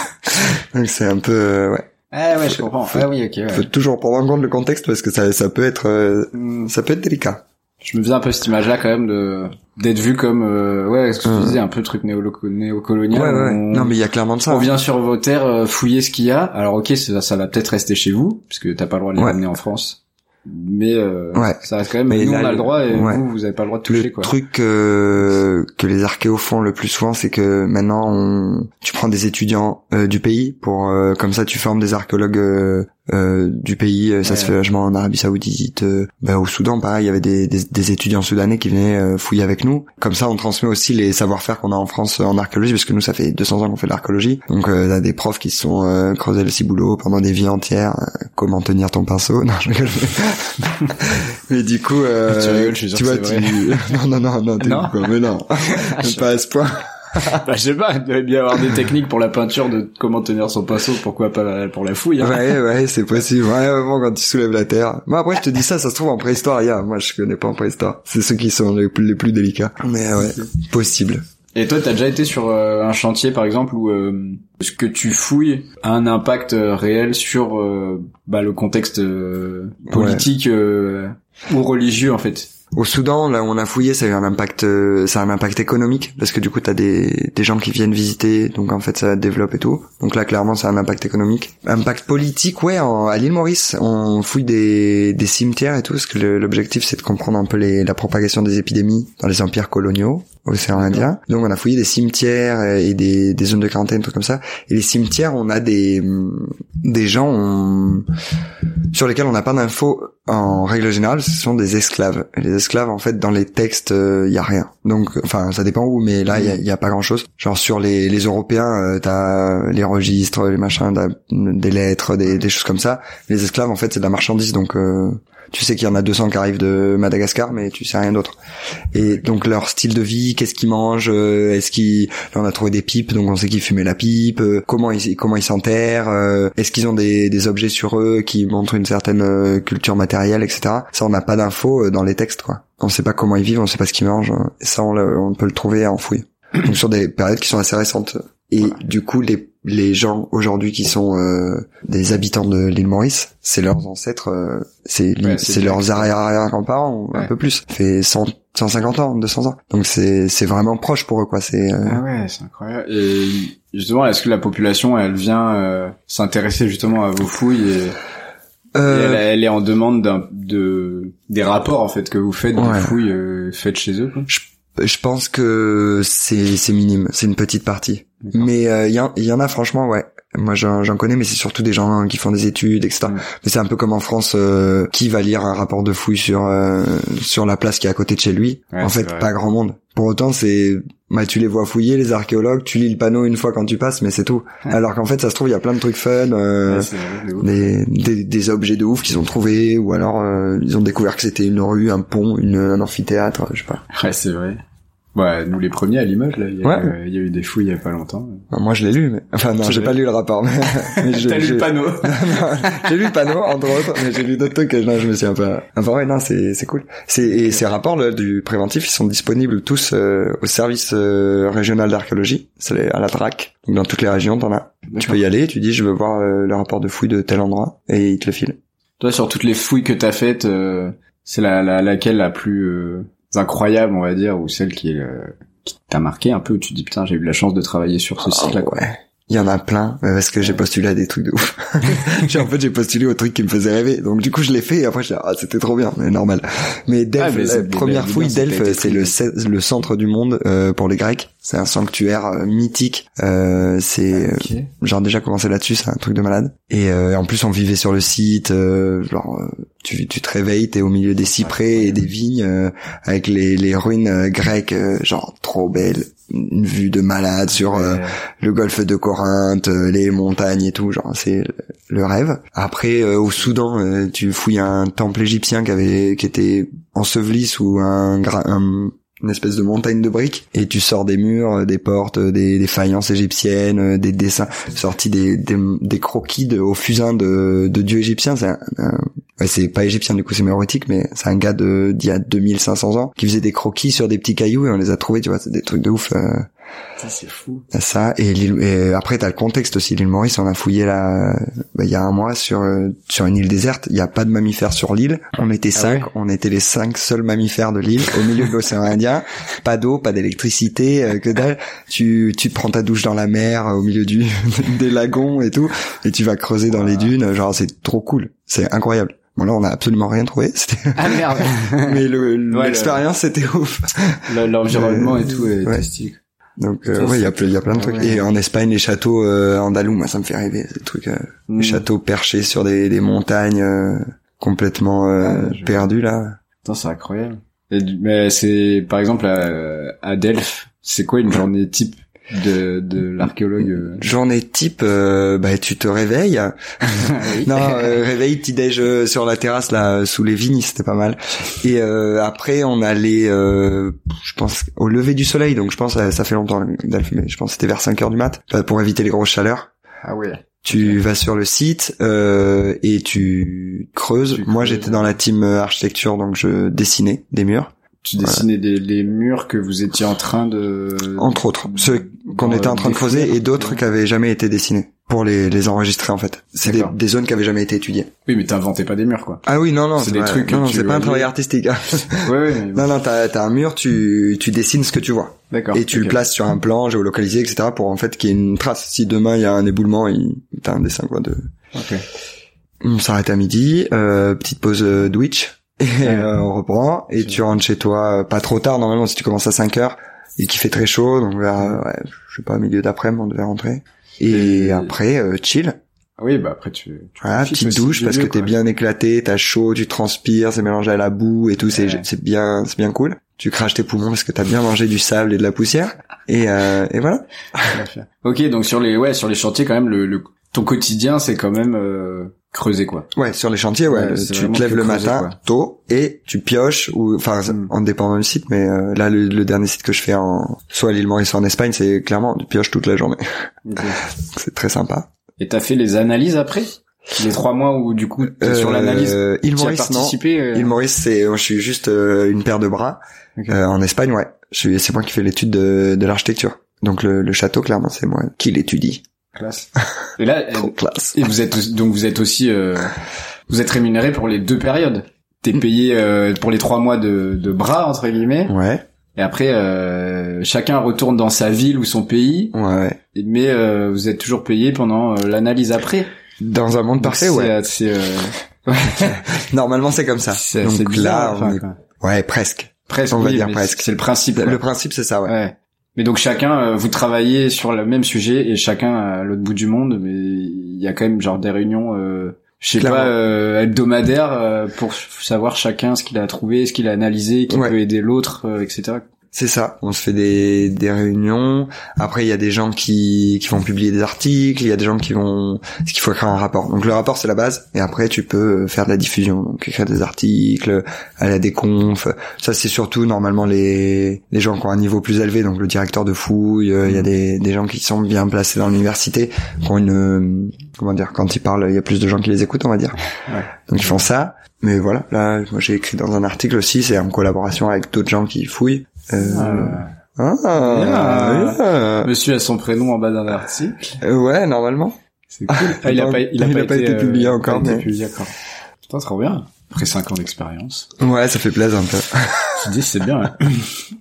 donc c'est un peu euh, ouais. Ah ouais, je comprends. faut- Ah oui, ok. ouais. Faut toujours prendre en compte le contexte parce que ça ça peut être euh, Hmm. ça peut être délicat. Je me faisais un peu cette image-là quand même de d'être vu comme euh, ouais, ce que tu Hmm. disais, un peu truc néo néocolonial. Ouais, ouais. On- Non, mais il y a clairement de ça. On vient sur vos terres euh, fouiller ce qu'il y a. Alors ok, ça, ça va peut-être rester chez vous, puisque t'as pas le droit de les Ouais. ramener en France. Mais euh, Ouais. ça reste quand même. Mais nous là, on a le le- droit et ouais. vous vous avez pas le droit de toucher le quoi. truc euh, que les archéos font le plus souvent, c'est que maintenant, on... tu prends des étudiants euh, du pays pour euh, comme ça, tu formes des archéologues euh, du pays. Euh, Ça Ouais. se fait vachement en Arabie Saoudite, euh, bah, au Soudan, pareil. Il y avait des, des, des étudiants soudanais qui venaient euh, fouiller avec nous. Comme ça, on transmet aussi les savoir-faire qu'on a en France en archéologie, parce que nous, ça fait 200 ans qu'on fait de l'archéologie. Donc, euh, t'as des profs qui se sont euh, creusés le ciboulot pendant des vies entières. comment tenir ton pinceau? Non, je rigole. Mais du coup, euh, Tu rigoles, je suis sûr tu vois, tu... non, non, non, non, Non quoi, mais non, je- pas à ce point. bah, je sais pas, il doit bien avoir des techniques pour la peinture de comment tenir son pinceau, pourquoi pas pour la fouille. Hein. Ouais, ouais, c'est possible. Ouais, vraiment, quand tu soulèves la terre. Moi, après, je te dis ça, ça se trouve en préhistoire, il y a. Moi, je connais pas en préhistoire. C'est ceux qui sont les plus, les plus délicats. Mais ouais, possible. Et toi, t'as déjà été sur euh, un chantier, par exemple, où euh, ce que tu fouilles a un impact euh, réel sur euh, bah, le contexte euh, politique euh, ou religieux, en fait? Au Soudan, là où on a fouillé, ça a eu un impact, euh, ça a un impact économique parce que du coup t'as des des gens qui viennent visiter, donc en fait ça développe et tout. Donc là clairement ça a un impact économique. Impact politique, ouais. En, à l'île Maurice, on fouille des des cimetières et tout, parce que l'objectif c'est de comprendre un peu les, la propagation des épidémies dans les empires coloniaux océan Indien. Donc on a fouillé des cimetières et des des zones de quarantaine, trucs comme ça. Et les cimetières, on a des des gens on- sur lesquels on n'a pas d'infos en règle générale, ce sont des esclaves. Et les esclaves, en fait, dans les textes, il y a rien. Donc, enfin, ça dépend où, mais là, il y a, y a pas grand-chose. Genre sur les, les Européens, euh, t'as les registres, les machins, des lettres, des, des choses comme ça. Les esclaves, en fait, c'est de la marchandise, donc euh, tu sais qu'il y en a 200 qui arrivent de Madagascar, mais tu sais rien d'autre. Et donc leur style de vie, qu'est-ce qu'ils mangent, euh, est-ce qu'ils, là on a trouvé des pipes, donc on sait qu'ils fumaient la pipe, euh, comment ils comment ils s'enterrent, euh, est-ce qu'ils ont des, des objets sur eux qui montrent une certaine culture matérielle, etc. Ça on n'a pas d'infos dans les textes quoi. On sait pas comment ils vivent, on sait pas ce qu'ils mangent. Et ça on, on peut le trouver en fouille. Donc sur des périodes qui sont assez récentes. Et du coup les les gens aujourd'hui qui sont euh, des habitants de l'île Maurice, c'est leurs ancêtres, euh, c'est Ouais, leurs arrière arrière grands-parents ou un peu plus. Ça fait 100 150 ans, 200 ans. Donc c'est c'est vraiment proche pour eux quoi. C'est euh, Ah ouais, c'est incroyable. Et justement, est-ce que la population, elle vient euh, s'intéresser justement à vos fouilles et, euh, elle, elle est en demande de des rapports en fait que vous faites Ouais. des fouilles euh, faites chez eux. Quoi? je pense que c'est c'est minime, c'est une petite partie. Mais euh, il y, en- il y en a franchement, ouais. Moi j'en connais, mais c'est surtout des gens qui font des études, etc. Mm. Mais c'est un peu comme en France, euh, qui va lire un rapport de fouille sur euh, sur la place qui est à côté de chez lui Ouais, En fait, vrai. pas grand monde. Pour autant, c'est bah tu les vois fouiller les archéologues, tu lis le panneau une fois quand tu passes, mais c'est tout. Alors qu'en fait, ça se trouve il y a plein de trucs fun. euh, Ouais, des, des, des objets de ouf qu'ils ont trouvés ou alors euh, ils ont découvert que c'était une rue, un pont, une, un amphithéâtre, je sais pas. Ouais, c'est vrai. Ouais, nous les premiers à Limoges, là, il y, a, Ouais. eu- il y a eu des fouilles il y a pas longtemps. Enfin, Moi, je l'ai lu, mais enfin non, j'ai pas lu le rapport. Mais, mais T'as lu le panneau j'ai lu le panneau entre autres, mais j'ai lu d'autres trucs. que Non, je me suis un peu. Enfin ouais, non, c'est c'est cool. C'est et ces rapports là, du préventif, ils sont disponibles tous euh, au service euh, régional d'archéologie. C'est à la DRAC. Donc dans toutes les régions, t'en as. Tu peux y aller. Tu dis, je veux voir euh, le rapport de fouille de tel endroit, et ils te le filent. Toi, sur toutes les fouilles que t'as faites, euh, c'est la, la laquelle la plus euh, incroyable, on va dire, ou celle qui euh, qui t'a marqué un peu, où tu te dis putain, j'ai eu la chance de travailler sur ce site-là. quoi. Ah, ouais. Il y en a plein euh, parce que j'ai postulé à des trucs de ouf. En fait, j'ai postulé aux trucs qui me faisaient rêver. Donc du coup, je l'ai fait et après je dis ah, c'était trop bien, mais normal. Mais Delphes, Ah, mais la première fouille Delphes, c'est le le centre du monde euh, pour les Grecs. C'est un sanctuaire euh, mythique. Euh, c'est euh, Ok. genre déjà commencé là-dessus, c'est un truc de malade. Et euh, en plus, on vivait sur le site. euh, genre, euh, tu, tu te réveilles, t'es au milieu des cyprès et des vignes euh, avec les, les ruines euh, grecques, euh, genre trop belles, une vue de malade sur euh, Ouais. le golfe de Corinthe, euh, les montagnes et tout, genre c'est le rêve. Après euh, au Soudan, euh, tu fouilles un temple égyptien qui avait qui était enseveli sous un, gra- un- une espèce de montagne de briques et tu sors des murs, euh, des portes, euh, des, des faïences égyptiennes, euh, des dessins sortis des, des, croquis de, au fusain de, de dieux égyptiens. C'est ouais, c'est pas égyptien du coup, c'est méroïtique, mais c'est un gars de d'il y a 2500 ans qui faisait des croquis sur des petits cailloux et on les a trouvés, tu vois, c'est des trucs de ouf. Ça, c'est fou. Ça. Et, l'île- et après t'as le contexte aussi. L'île Maurice on a fouillé là bah, il y a un mois sur euh, sur une île déserte. Il y a pas de mammifères sur l'île. On était Ah cinq. ouais on était les cinq seuls mammifères de l'île au milieu de l'océan Indien. Pas d'eau pas d'électricité euh, que dalle. Tu tu te prends ta douche dans la mer euh, au milieu du des lagons et tout et tu vas creuser dans les dunes. Genre c'est trop cool. C'est incroyable. Bon là on a absolument rien trouvé. C'était Ah merde. mais le le- l'expérience c'était ouf. Le- L'environnement et tout est Ouais. stylé. Donc euh, ouais, il y a plein, il y a plein de Ah trucs. ouais. Et en Espagne, les châteaux euh, andalous, moi ça me fait rêver, ces trucs, euh, Mm. les châteaux perchés sur des, des montagnes euh, complètement euh, Ah, je- perdues là. Putain, c'est incroyable. Et mais c'est, par exemple, à, à Delphes, c'est quoi une journée type? De, de l'archéologue euh Journée type, euh, bah tu te réveilles. Oui. Non, euh, réveil, petit déj euh, sur la terrasse là, euh, sous les vignes, c'était pas mal. Et euh, après, on allait, euh, je pense, au lever du soleil. Donc je pense, ça fait longtemps, mais je pense c'était vers 5 heures du mat, euh, pour éviter les grosses chaleurs. Ah ouais. Tu vas sur le site euh, et tu creuses. Tu Moi, j'étais dans la team architecture, donc je dessinais des murs, Tu dessinais des, les murs que vous étiez en train de... entre autres, ceux qu'on était en train de creuser et d'autres qui avaient jamais été dessinés pour les, les enregistrer en fait. C'est des, zones qui avaient jamais été étudiées. Oui, mais t'inventais pas des murs, quoi. Ah oui, non, non, C'est des trucs Non, non, c'est pas un travail artistique. hein. Ouais, ouais, mais... non, non, t'as as un mur, tu tu dessines ce que tu vois D'accord. et tu le places sur un plan géolocalisé, etc. pour en fait qu'il y ait une trace. Si demain il y a un éboulement, il t'as un dessin quoi de. Ok. On s'arrête à midi, euh, petite pause euh, Twitch, et euh, on reprend, et tu rentres chez toi euh, pas trop tard, normalement si tu commences à 5 heures, et qu'il fait très chaud, donc vers, euh, ouais, je sais pas, milieu d'après-midi on devait rentrer. Et, Et- après, euh, chill, Ah Oui, bah après tu... tu voilà, petite douche parce que t'es bien éclaté, t'as chaud, tu transpires, c'est mélangé à la boue et tout, c'est Ouais. c'est bien, c'est bien cool. Tu craches tes poumons parce que t'as bien mangé du sable et de la poussière, et, euh, et voilà. Ok, donc sur les ouais sur les chantiers quand même le, le ton quotidien c'est quand même euh, creuser quoi. Ouais, sur les chantiers, ouais, Ouais, tu te lèves le creuser, matin quoi. tôt et tu pioches ou enfin Mm. en dépendant du site, mais euh, là le, le dernier site que je fais en soit à l'île Maurice soit en Espagne, c'est clairement tu pioches toute la journée. c'est très sympa. Et t'as fait les analyses après? Les trois mois où du coup sur Euh, l'analyse. île Tu as Maurice non. participé. euh, Île Maurice c'est moi, je suis juste euh, une paire de bras. Ok. Euh, en Espagne, ouais. Je suis c'est moi qui fais l'étude de, de l'architecture. Donc le, le château clairement c'est moi qui l'étudie. Classe. Et là, Trop euh, classe. et vous êtes donc vous êtes aussi euh, vous êtes rémunéré pour les deux périodes. T'es payé euh, pour les trois mois de, de bras entre guillemets, Ouais. et après euh, chacun retourne dans sa ville ou son pays, Ouais. mais euh, vous êtes toujours payé pendant euh, l'analyse après. Dans un monde parfait, ouais. C'est euh, Normalement c'est comme ça. c'est Donc bizarre, là, enfin, on est... ouais, presque. presque on va oui, dire presque. C'est le principe. Le principe c'est ça, ouais. Ouais. Mais donc chacun, euh, vous travaillez sur le même sujet et chacun à l'autre bout du monde, mais il y a quand même genre des réunions, euh, je sais Clairement. pas, euh, hebdomadaires euh, pour savoir chacun ce qu'il a trouvé, ce qu'il a analysé, qui Ouais. peut aider l'autre, euh, etc. C'est ça. On se fait des, des réunions. Après, il y a des gens qui, qui vont publier des articles. Il y a des gens qui vont. Ce qu'il faut écrire un rapport. Donc le rapport c'est la base. Et après, tu peux faire de la diffusion. Donc écrire des articles, aller à des confs. Ça c'est surtout normalement les les gens qui ont un niveau plus élevé. Donc le directeur de fouille. euh, Il y a des des gens qui sont bien placés dans l'université, qui ont une euh, comment dire quand ils parlent, il y a plus de gens qui les écoutent, on va dire. Ouais. Donc ils font ça. Mais voilà, là, moi j'ai écrit dans un article aussi, c'est en collaboration avec d'autres gens qui fouillent. Euh, Ah, ah, bien. Monsieur a son prénom en bas d'un article. Euh, ouais, normalement. C'est cool. Ah, il a pas, il a Il pas, a pas été euh, publié pas encore, été mais- publié encore. Putain, trop bien. Après 5 ans d'expérience. Ouais, ça fait plaisir un peu. Tu dis, c'est bien. Ouais.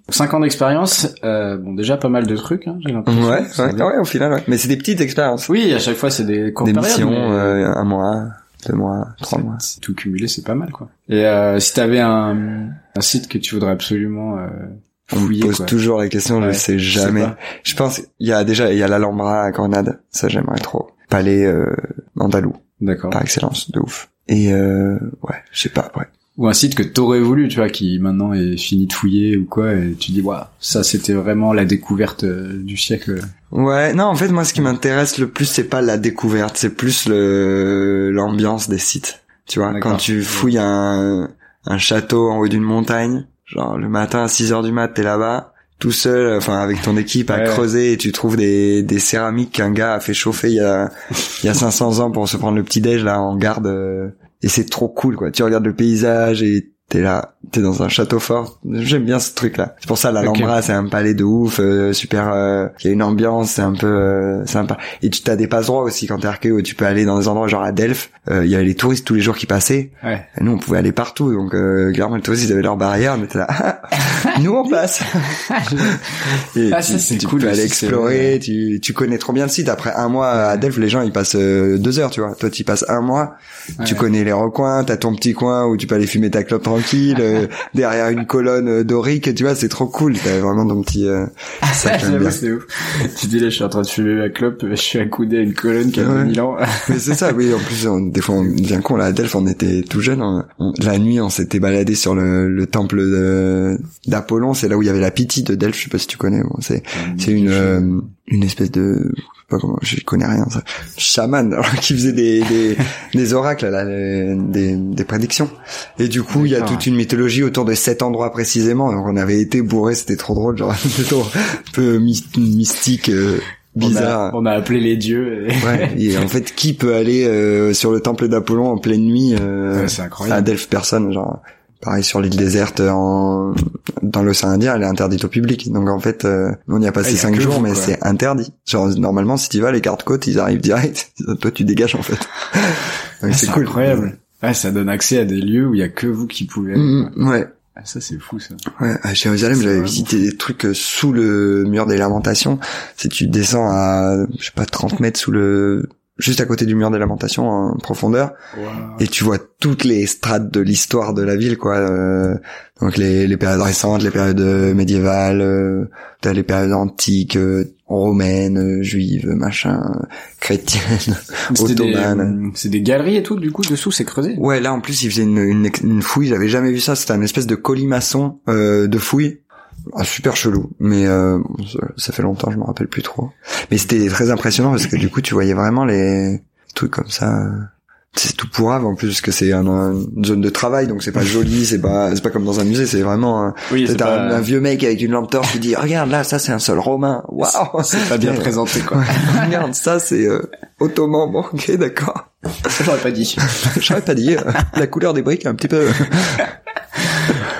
5 ans d'expérience, euh, bon, déjà pas mal de trucs, hein, j'ai l'impression. Ouais, ouais, ouais, au final, ouais. Mais c'est des petites expériences. Oui, à chaque fois, c'est des courtes Des missions, mais- euh, un mois, deux mois, trois C'est- mois. c'est tout cumulé, c'est pas mal, quoi. Et euh, si t'avais un, un site que tu voudrais absolument euh, On me pose quoi. toujours la question, Ouais, je sais jamais. Je pense, il y a déjà, il y a l'Alhambra à Grenade. Ça, j'aimerais trop. Palais, euh, andalou, D'accord. par excellence, de ouf. Et, euh, ouais, je sais pas, ouais. Ou un site que t'aurais voulu, tu vois, qui maintenant est fini de fouiller ou quoi, et tu dis, waouh, ça c'était vraiment la découverte euh, du siècle. Ouais, non, en fait, moi, ce qui m'intéresse le plus, c'est pas la découverte, c'est plus le l'ambiance des sites. Tu vois, quand tu fouilles un, un château en haut d'une montagne, genre le matin à 6 heures du mat, t'es là-bas, tout seul, enfin avec ton équipe à Ouais. creuser et tu trouves des, des céramiques qu'un gars a fait chauffer il y a, il y a 500 ans pour se prendre le petit déj là en garde. euh, et c'est trop cool quoi. Tu regardes le paysage et t'es là, t'es dans un château fort. J'aime bien ce truc là. C'est pour ça l'Alhambra c'est un palais de ouf, euh, super. euh, Il y a une ambiance, c'est un peu euh, sympa. Et tu t'as des passe droits aussi quand t'es archéo. Tu peux aller dans des endroits genre à Delphes. euh, Il y avait les touristes tous les jours qui passaient. Ouais. Et nous on pouvait aller partout. Donc euh, clairement les touristes ils avaient leur barrière. On était là. nous on passe. Et Ah, tu, ça, tu cool peux aller explorer. Tu tu connais trop bien le site. Après un mois à Delphes les gens ils passent deux heures. Tu vois. Toi tu y passes un mois. Tu connais les recoins, t'as ton petit coin où tu peux aller fumer ta clope tranquille, euh, derrière une colonne euh, dorique, tu vois, c'est trop cool. T'as vraiment ton petit... Euh, ça, J'avoue, bien. c'est ouf. Tu dis là, je suis en train de fumer la clope, je suis accoudé à une colonne qui a Ouais. 2000 ans. Mais c'est ça, oui. En plus, on- des fois, on devient con. Là, à Delphes, on était tout jeune. on- on- la nuit, on s'était baladé sur le, le temple d'Apollon. C'est là où il y avait la Pythie de Delphes. Je sais pas si tu connais. Bon, c'est c'est une euh, une espèce de je sais pas comment je connais rien ça. Chaman alors, qui faisait des des, des oracles là, les- des des prédictions. Et du coup il y a toute une mythologie autour de cet endroit précisément. Donc on avait été bourré c'était trop drôle genre trop un peu my- mystique euh, bizarre On a, on a appelé les dieux. Et... ouais et en fait qui peut aller euh, sur le temple d'Apollon en pleine nuit euh, Ouais, c'est à incroyable. Delphes personne genre pareil sur l'île déserte en dans l'océan Indien elle est interdite au public donc en fait euh, on y a passé Ah, y a cinq jours vous, mais c'est interdit genre normalement si tu vas les gardes-côtes ils arrivent direct toi tu dégages en fait Ah, c'est cool incroyable. Ouais, ça donne accès à des lieux où il y a que vous qui pouvez. aller, Mm, quoi. mm, ouais Ah, ça c'est fou ça. Ouais, à Jérusalem, j'avais visité des trucs euh, sous le mur des lamentations. Si tu descends à, je sais pas, 30 mètres sous le, juste à côté du mur des lamentations en profondeur, et tu vois toutes les strates de l'histoire de la ville, quoi. euh, donc les, les périodes récentes, les périodes euh, médiévales, euh, t'as les périodes antiques, euh, romaines, euh, juives, machin, euh, chrétiennes. C'était des, Ottomane. euh, c'est des galeries et tout, du coup, dessous, c'est creusé? Ouais, là en plus il faisait une, une, une fouille, j'avais jamais vu ça, c'était un espèce de colimaçon euh, de fouille. Ah, super chelou, mais euh, ça, fait longtemps, je me rappelle plus trop. Mais c'était très impressionnant parce que du coup tu voyais vraiment les trucs comme ça. euh, C'est tout pourrave en plus parce que c'est un- une zone de travail, donc c'est pas joli, c'est pas c'est pas comme dans un musée, c'est vraiment un, Oui, c'est pas, un vieux mec avec une lampe torche qui dit regarde là ça c'est un sol romain, waouh, c'est pas bien présenté, quoi. regarde ça c'est euh, ottoman, bon ok d'accord. Ça, j'aurais pas dit. J'aurais pas dit. euh, la couleur des briques est un petit peu.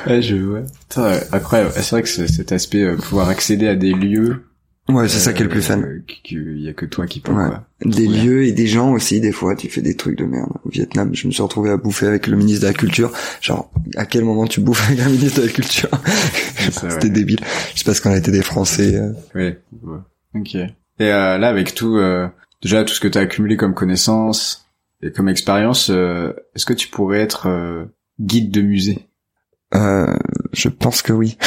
Ouais, je, ouais. Putain, incroyable. C'est vrai que cet aspect, euh, pouvoir accéder à des lieux. Ouais, c'est ça qui est le plus fun. euh, qu'il y a que toi qui peux, Ouais. quoi. Des Ouais. lieux et des gens aussi, des fois, tu fais des trucs de merde. Au Vietnam, je me suis retrouvé à bouffer avec le ministre de la Culture. Genre, à quel moment tu bouffes avec un ministre de la Culture ouais. C'était débile. C'est parce qu'on a été des Français. euh. Ouais. ouais. Ok. Et euh, là, avec tout, euh, déjà tout ce que tu as accumulé comme connaissances et comme expérience, euh, est-ce que tu pourrais être euh, guide de musée? Euh, je pense que oui.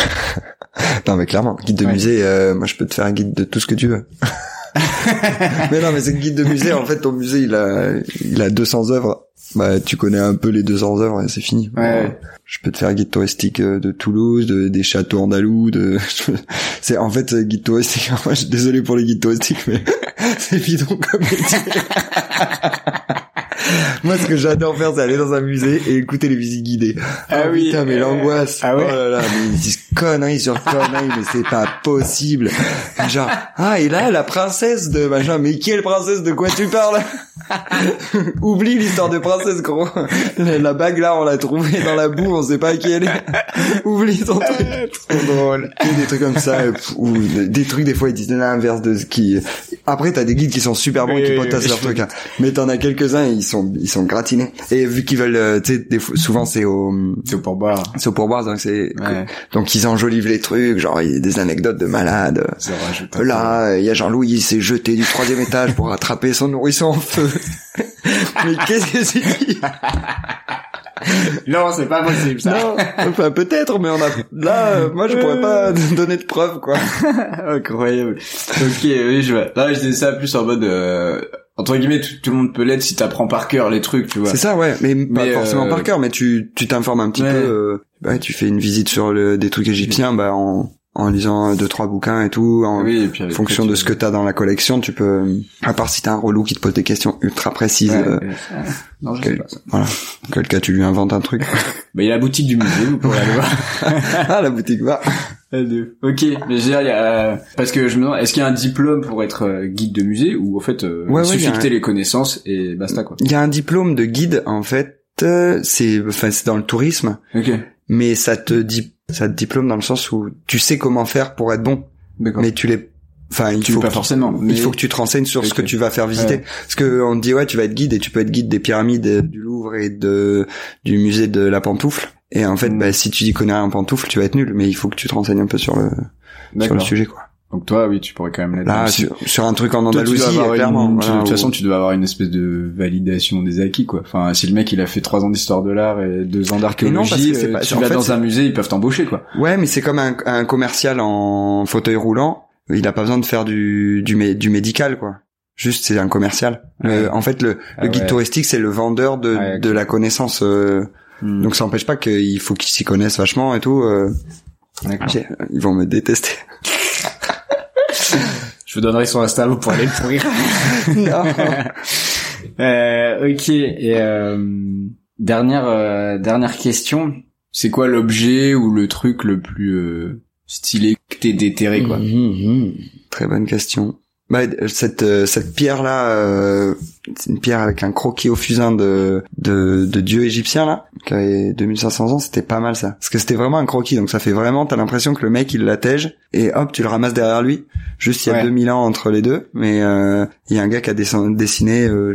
non, mais clairement, guide de Ouais. musée, euh, moi je peux te faire un guide de tout ce que tu veux. mais non, mais c'est guide de musée. En fait, ton musée, il a, il a 200 œuvres. Bah, tu connais un peu les 200 œuvres et c'est fini. Ouais. Je peux te faire guide touristique euh, de Toulouse, de, des châteaux andalous, de, c'est, en fait, guide touristique. Moi, je suis désolé pour les guides touristiques, mais c'est bidon comme métier. Moi, ce que j'adore faire, c'est aller dans un musée et écouter les visites guidées. Ah Oh, oui. Putain, mais l'angoisse. Ah ouais. Oh là là, mais ils disent conneries sur conneries, mais c'est pas possible. Genre, ah, et là, la princesse de machin, mais quelle princesse? De quoi tu parles? Oublie l'histoire de princesse, gros. La, la bague là, on l'a trouvée dans la boue, on sait pas qui elle est. Oublie ton truc. Trop drôle. Et des trucs comme ça, euh, ou des trucs, des fois, ils disent l'inverse de ce qui, après, t'as des guides qui sont super bons, Oui, qui oui, potassent oui, leurs trucs, hein. Mais t'en as quelques-uns, ils sont, ils sont gratinés. Et vu qu'ils veulent, euh, tu sais, souvent c'est au, C'est pour boire. c'est au pourboire, donc c'est, Ouais. donc ils enjolivent les trucs, genre il y a des anecdotes de malades. Là, il y a Jean-Louis, il s'est jeté du troisième étage pour attraper son nourrisson en feu. Mais qu'est-ce que c'est dit Non, c'est pas possible ça. Non, enfin peut-être, mais on a là, euh, moi je pourrais pas donner de preuves quoi. Incroyable. ok, oui, je vois. Là, je disais ça plus en mode, euh, entre guillemets, tout, tout le monde peut l'être si t'apprends par cœur les trucs, tu vois. C'est ça, ouais, mais, pas forcément euh, par cœur, mais tu tu t'informes un petit Ouais. peu. euh, ouais, tu fais une visite sur le, des trucs égyptiens, bah en en lisant deux trois bouquins et tout, en Oui, et puis fonction de tu- ce que t'as dans la collection, tu peux, à part si t'as un relou qui te pose des questions ultra précises, Ouais, euh. Non, je sais pas ça. voilà. Quel cas tu lui inventes un truc. Bah, il y a la boutique du musée, vous pourrez aller voir. ah la boutique va. Ok, mais je veux dire, il y a, parce que je me demande, est-ce qu'il y a un diplôme pour être euh, guide de musée ou en fait, euh, Ouais, il suffit que un- les connaissances et basta quoi. Il y a un diplôme de guide en fait, euh, c'est enfin c'est dans le tourisme, Ok, mais ça te dit ça te diplôme dans le sens où tu sais comment faire pour être bon, mais tu les enfin il tu faut pas que- forcément. Mais... Il faut que tu te renseignes sur ce que tu vas faire visiter. Ouais. Parce que on te dit ouais, tu vas être guide et tu peux être guide des pyramides euh, du Louvre et de du musée de la pantoufle. Et en fait, Mm. bah, si tu y connais rien en pantoufle, tu vas être nul. Mais il faut que tu te renseignes un peu sur le sur le sujet quoi. Donc toi, oui, tu pourrais quand même l'être. Là, si- sur, sur un truc en Toi, Andalousie, avoir clairement. une- tu- voilà, de toute façon, tu dois avoir une espèce de validation des acquis, quoi. Enfin, si le mec il a fait trois ans d'histoire de l'art et deux ans d'archéologie, euh, pas- tu en vas fait, dans un musée, ils peuvent t'embaucher, quoi. Ouais, mais c'est comme un, un commercial en fauteuil roulant. Il a pas besoin de faire du du, mé- du médical quoi. Juste c'est un commercial. Ouais. en fait, le, Ah le guide ouais. touristique c'est le vendeur de Ouais, de la connaissance. euh, Hmm. Donc ça n'empêche pas qu'il faut qu'ils s'y connaissent vachement et tout. euh, ils vont me détester. Je vous donnerai son Insta, vous pourrez aller le pourrir. non. euh, ok. Et euh, dernière euh, dernière question, c'est quoi l'objet ou le truc le plus euh, stylé que t'aies déterré, quoi? Mhm. Très bonne question. Bah, cette euh, cette pierre là, c'est une pierre avec un croquis au fusain de de, de dieu égyptien là, qui avait 2500 ans, c'était pas mal ça. Parce que c'était vraiment un croquis, donc ça fait vraiment, t'as l'impression que le mec il l'attège et hop tu le ramasses derrière lui. Juste il y a Ouais. 2000 ans entre les deux, mais euh, il y a un gars qui a dessin- dessiné euh,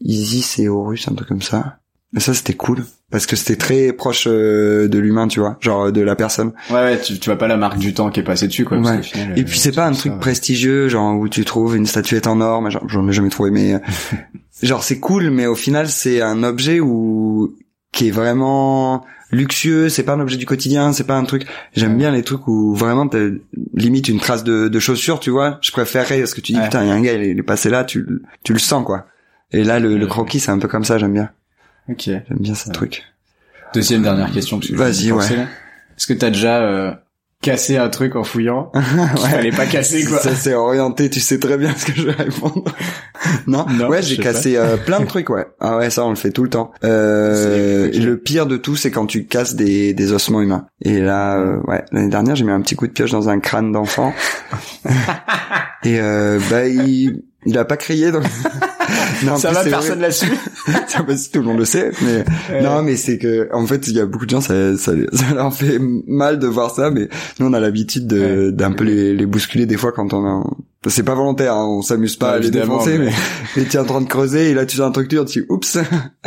Isis et Horus, un truc comme ça. Et ça c'était cool parce que c'était très proche euh, de l'humain, tu vois, genre de la personne. Ouais, ouais, tu, tu vois pas la marque du temps qui est passée dessus, quoi. Ouais. final, Et euh, puis c'est pas un truc ça, prestigieux, genre où tu trouves une statuette en or, mais genre, j'en ai jamais trouvé, mais euh, genre c'est cool, mais au final c'est un objet où qui est vraiment luxueux, c'est pas un objet du quotidien, c'est pas un truc. J'aime Ouais. bien les trucs où vraiment t'as limite une trace de, de chaussure, tu vois. Je préférerais parce que tu dis Ouais. putain, il y a un gars, il est, il est passé là, tu le- tu le sens quoi. Et là le, le croquis c'est un peu comme ça, j'aime bien, Ok. j'aime bien ce Ouais. truc. Deuxième dernière question. que Vas-y, ouais. Est-ce que t'as déjà euh, cassé un truc en fouillant qu'il fallait pas casser, quoi Ça s'est orienté, tu sais très bien ce que je vais répondre. non, Non, ouais, j'ai cassé euh, plein de trucs, ouais. Ah ouais, ça on le fait tout le temps. Euh. Le pire de tout, c'est quand tu casses des, des ossements humains. Et là, euh, ouais, l'année dernière, j'ai mis un petit coup de pioche dans un crâne d'enfant. Et euh, bah il, il a pas crié donc. non, Ça plus, va, personne vrai. là-dessus. Ça va, tout le monde le sait, mais non, mais c'est que en fait, il y a beaucoup de gens, ça, ça, ça leur fait mal de voir ça, mais nous on a l'habitude Ouais. d'un peu les, les bousculer des fois quand on a. C'est pas volontaire, hein, on s'amuse pas à les défoncer, mais- mais, tu es en train de creuser et là tu fais un truc dur, tu dis oups.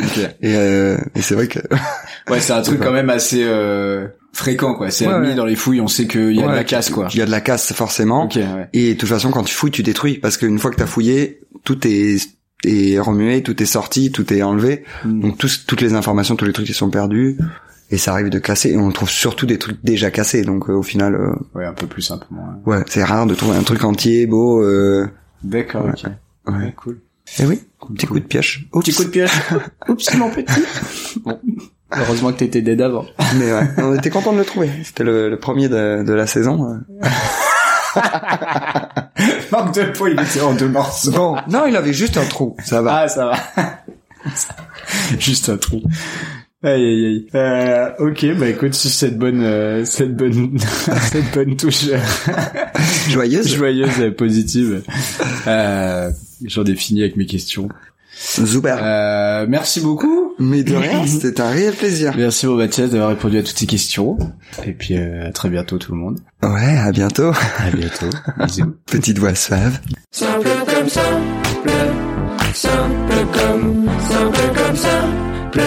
Ok. Et, euh, et c'est vrai que Ouais, c'est un truc quand même assez euh, fréquent, quoi. C'est Ouais, admis ouais. dans les fouilles, on sait qu'il y a de la casse, quoi. il y a de la casse forcément. Ok, ouais. Et de toute façon, quand tu fouilles, tu détruis parce qu'une fois que t'as fouillé, tout est est remué, tout est sorti, tout est enlevé. Mm. Donc tous, toutes les informations, tous les trucs qui sont perdus, et ça arrive de casser. Et on trouve surtout des trucs déjà cassés. Donc euh, au final, euh, Ouais, un peu plus simplement. ouais, c'est rare de trouver un truc entier, beau, euh, D'accord, ok. Ouais. cool. Et oui, petit coup de pioche. Petit coup de pioche. Oups, mon petit. Bon. Heureusement que t'étais dead avant. Mais ouais, on était content de le trouver. C'était le, le premier de, de la saison. Manque de peau, il était en deux morceaux. Bon, non, il avait juste un trou. Ça va. Ah, ça va. Juste un trou. Aïe aïe aïe. Euh, ok, bah écoute, sur cette bonne, euh, cette bonne, cette bonne touche euh, Joyeuse. joyeuse et positive, euh, j'en ai fini avec mes questions. Zuber. Euh, merci beaucoup. Mais de rien, c'était un réel plaisir. Merci mon Mathias d'avoir répondu à toutes ces questions. Et puis euh, à très bientôt tout le monde. Ouais, à bientôt. À bientôt. Bisous. Petite voix suave. Simple comme simple, simple comme, simple comme simple,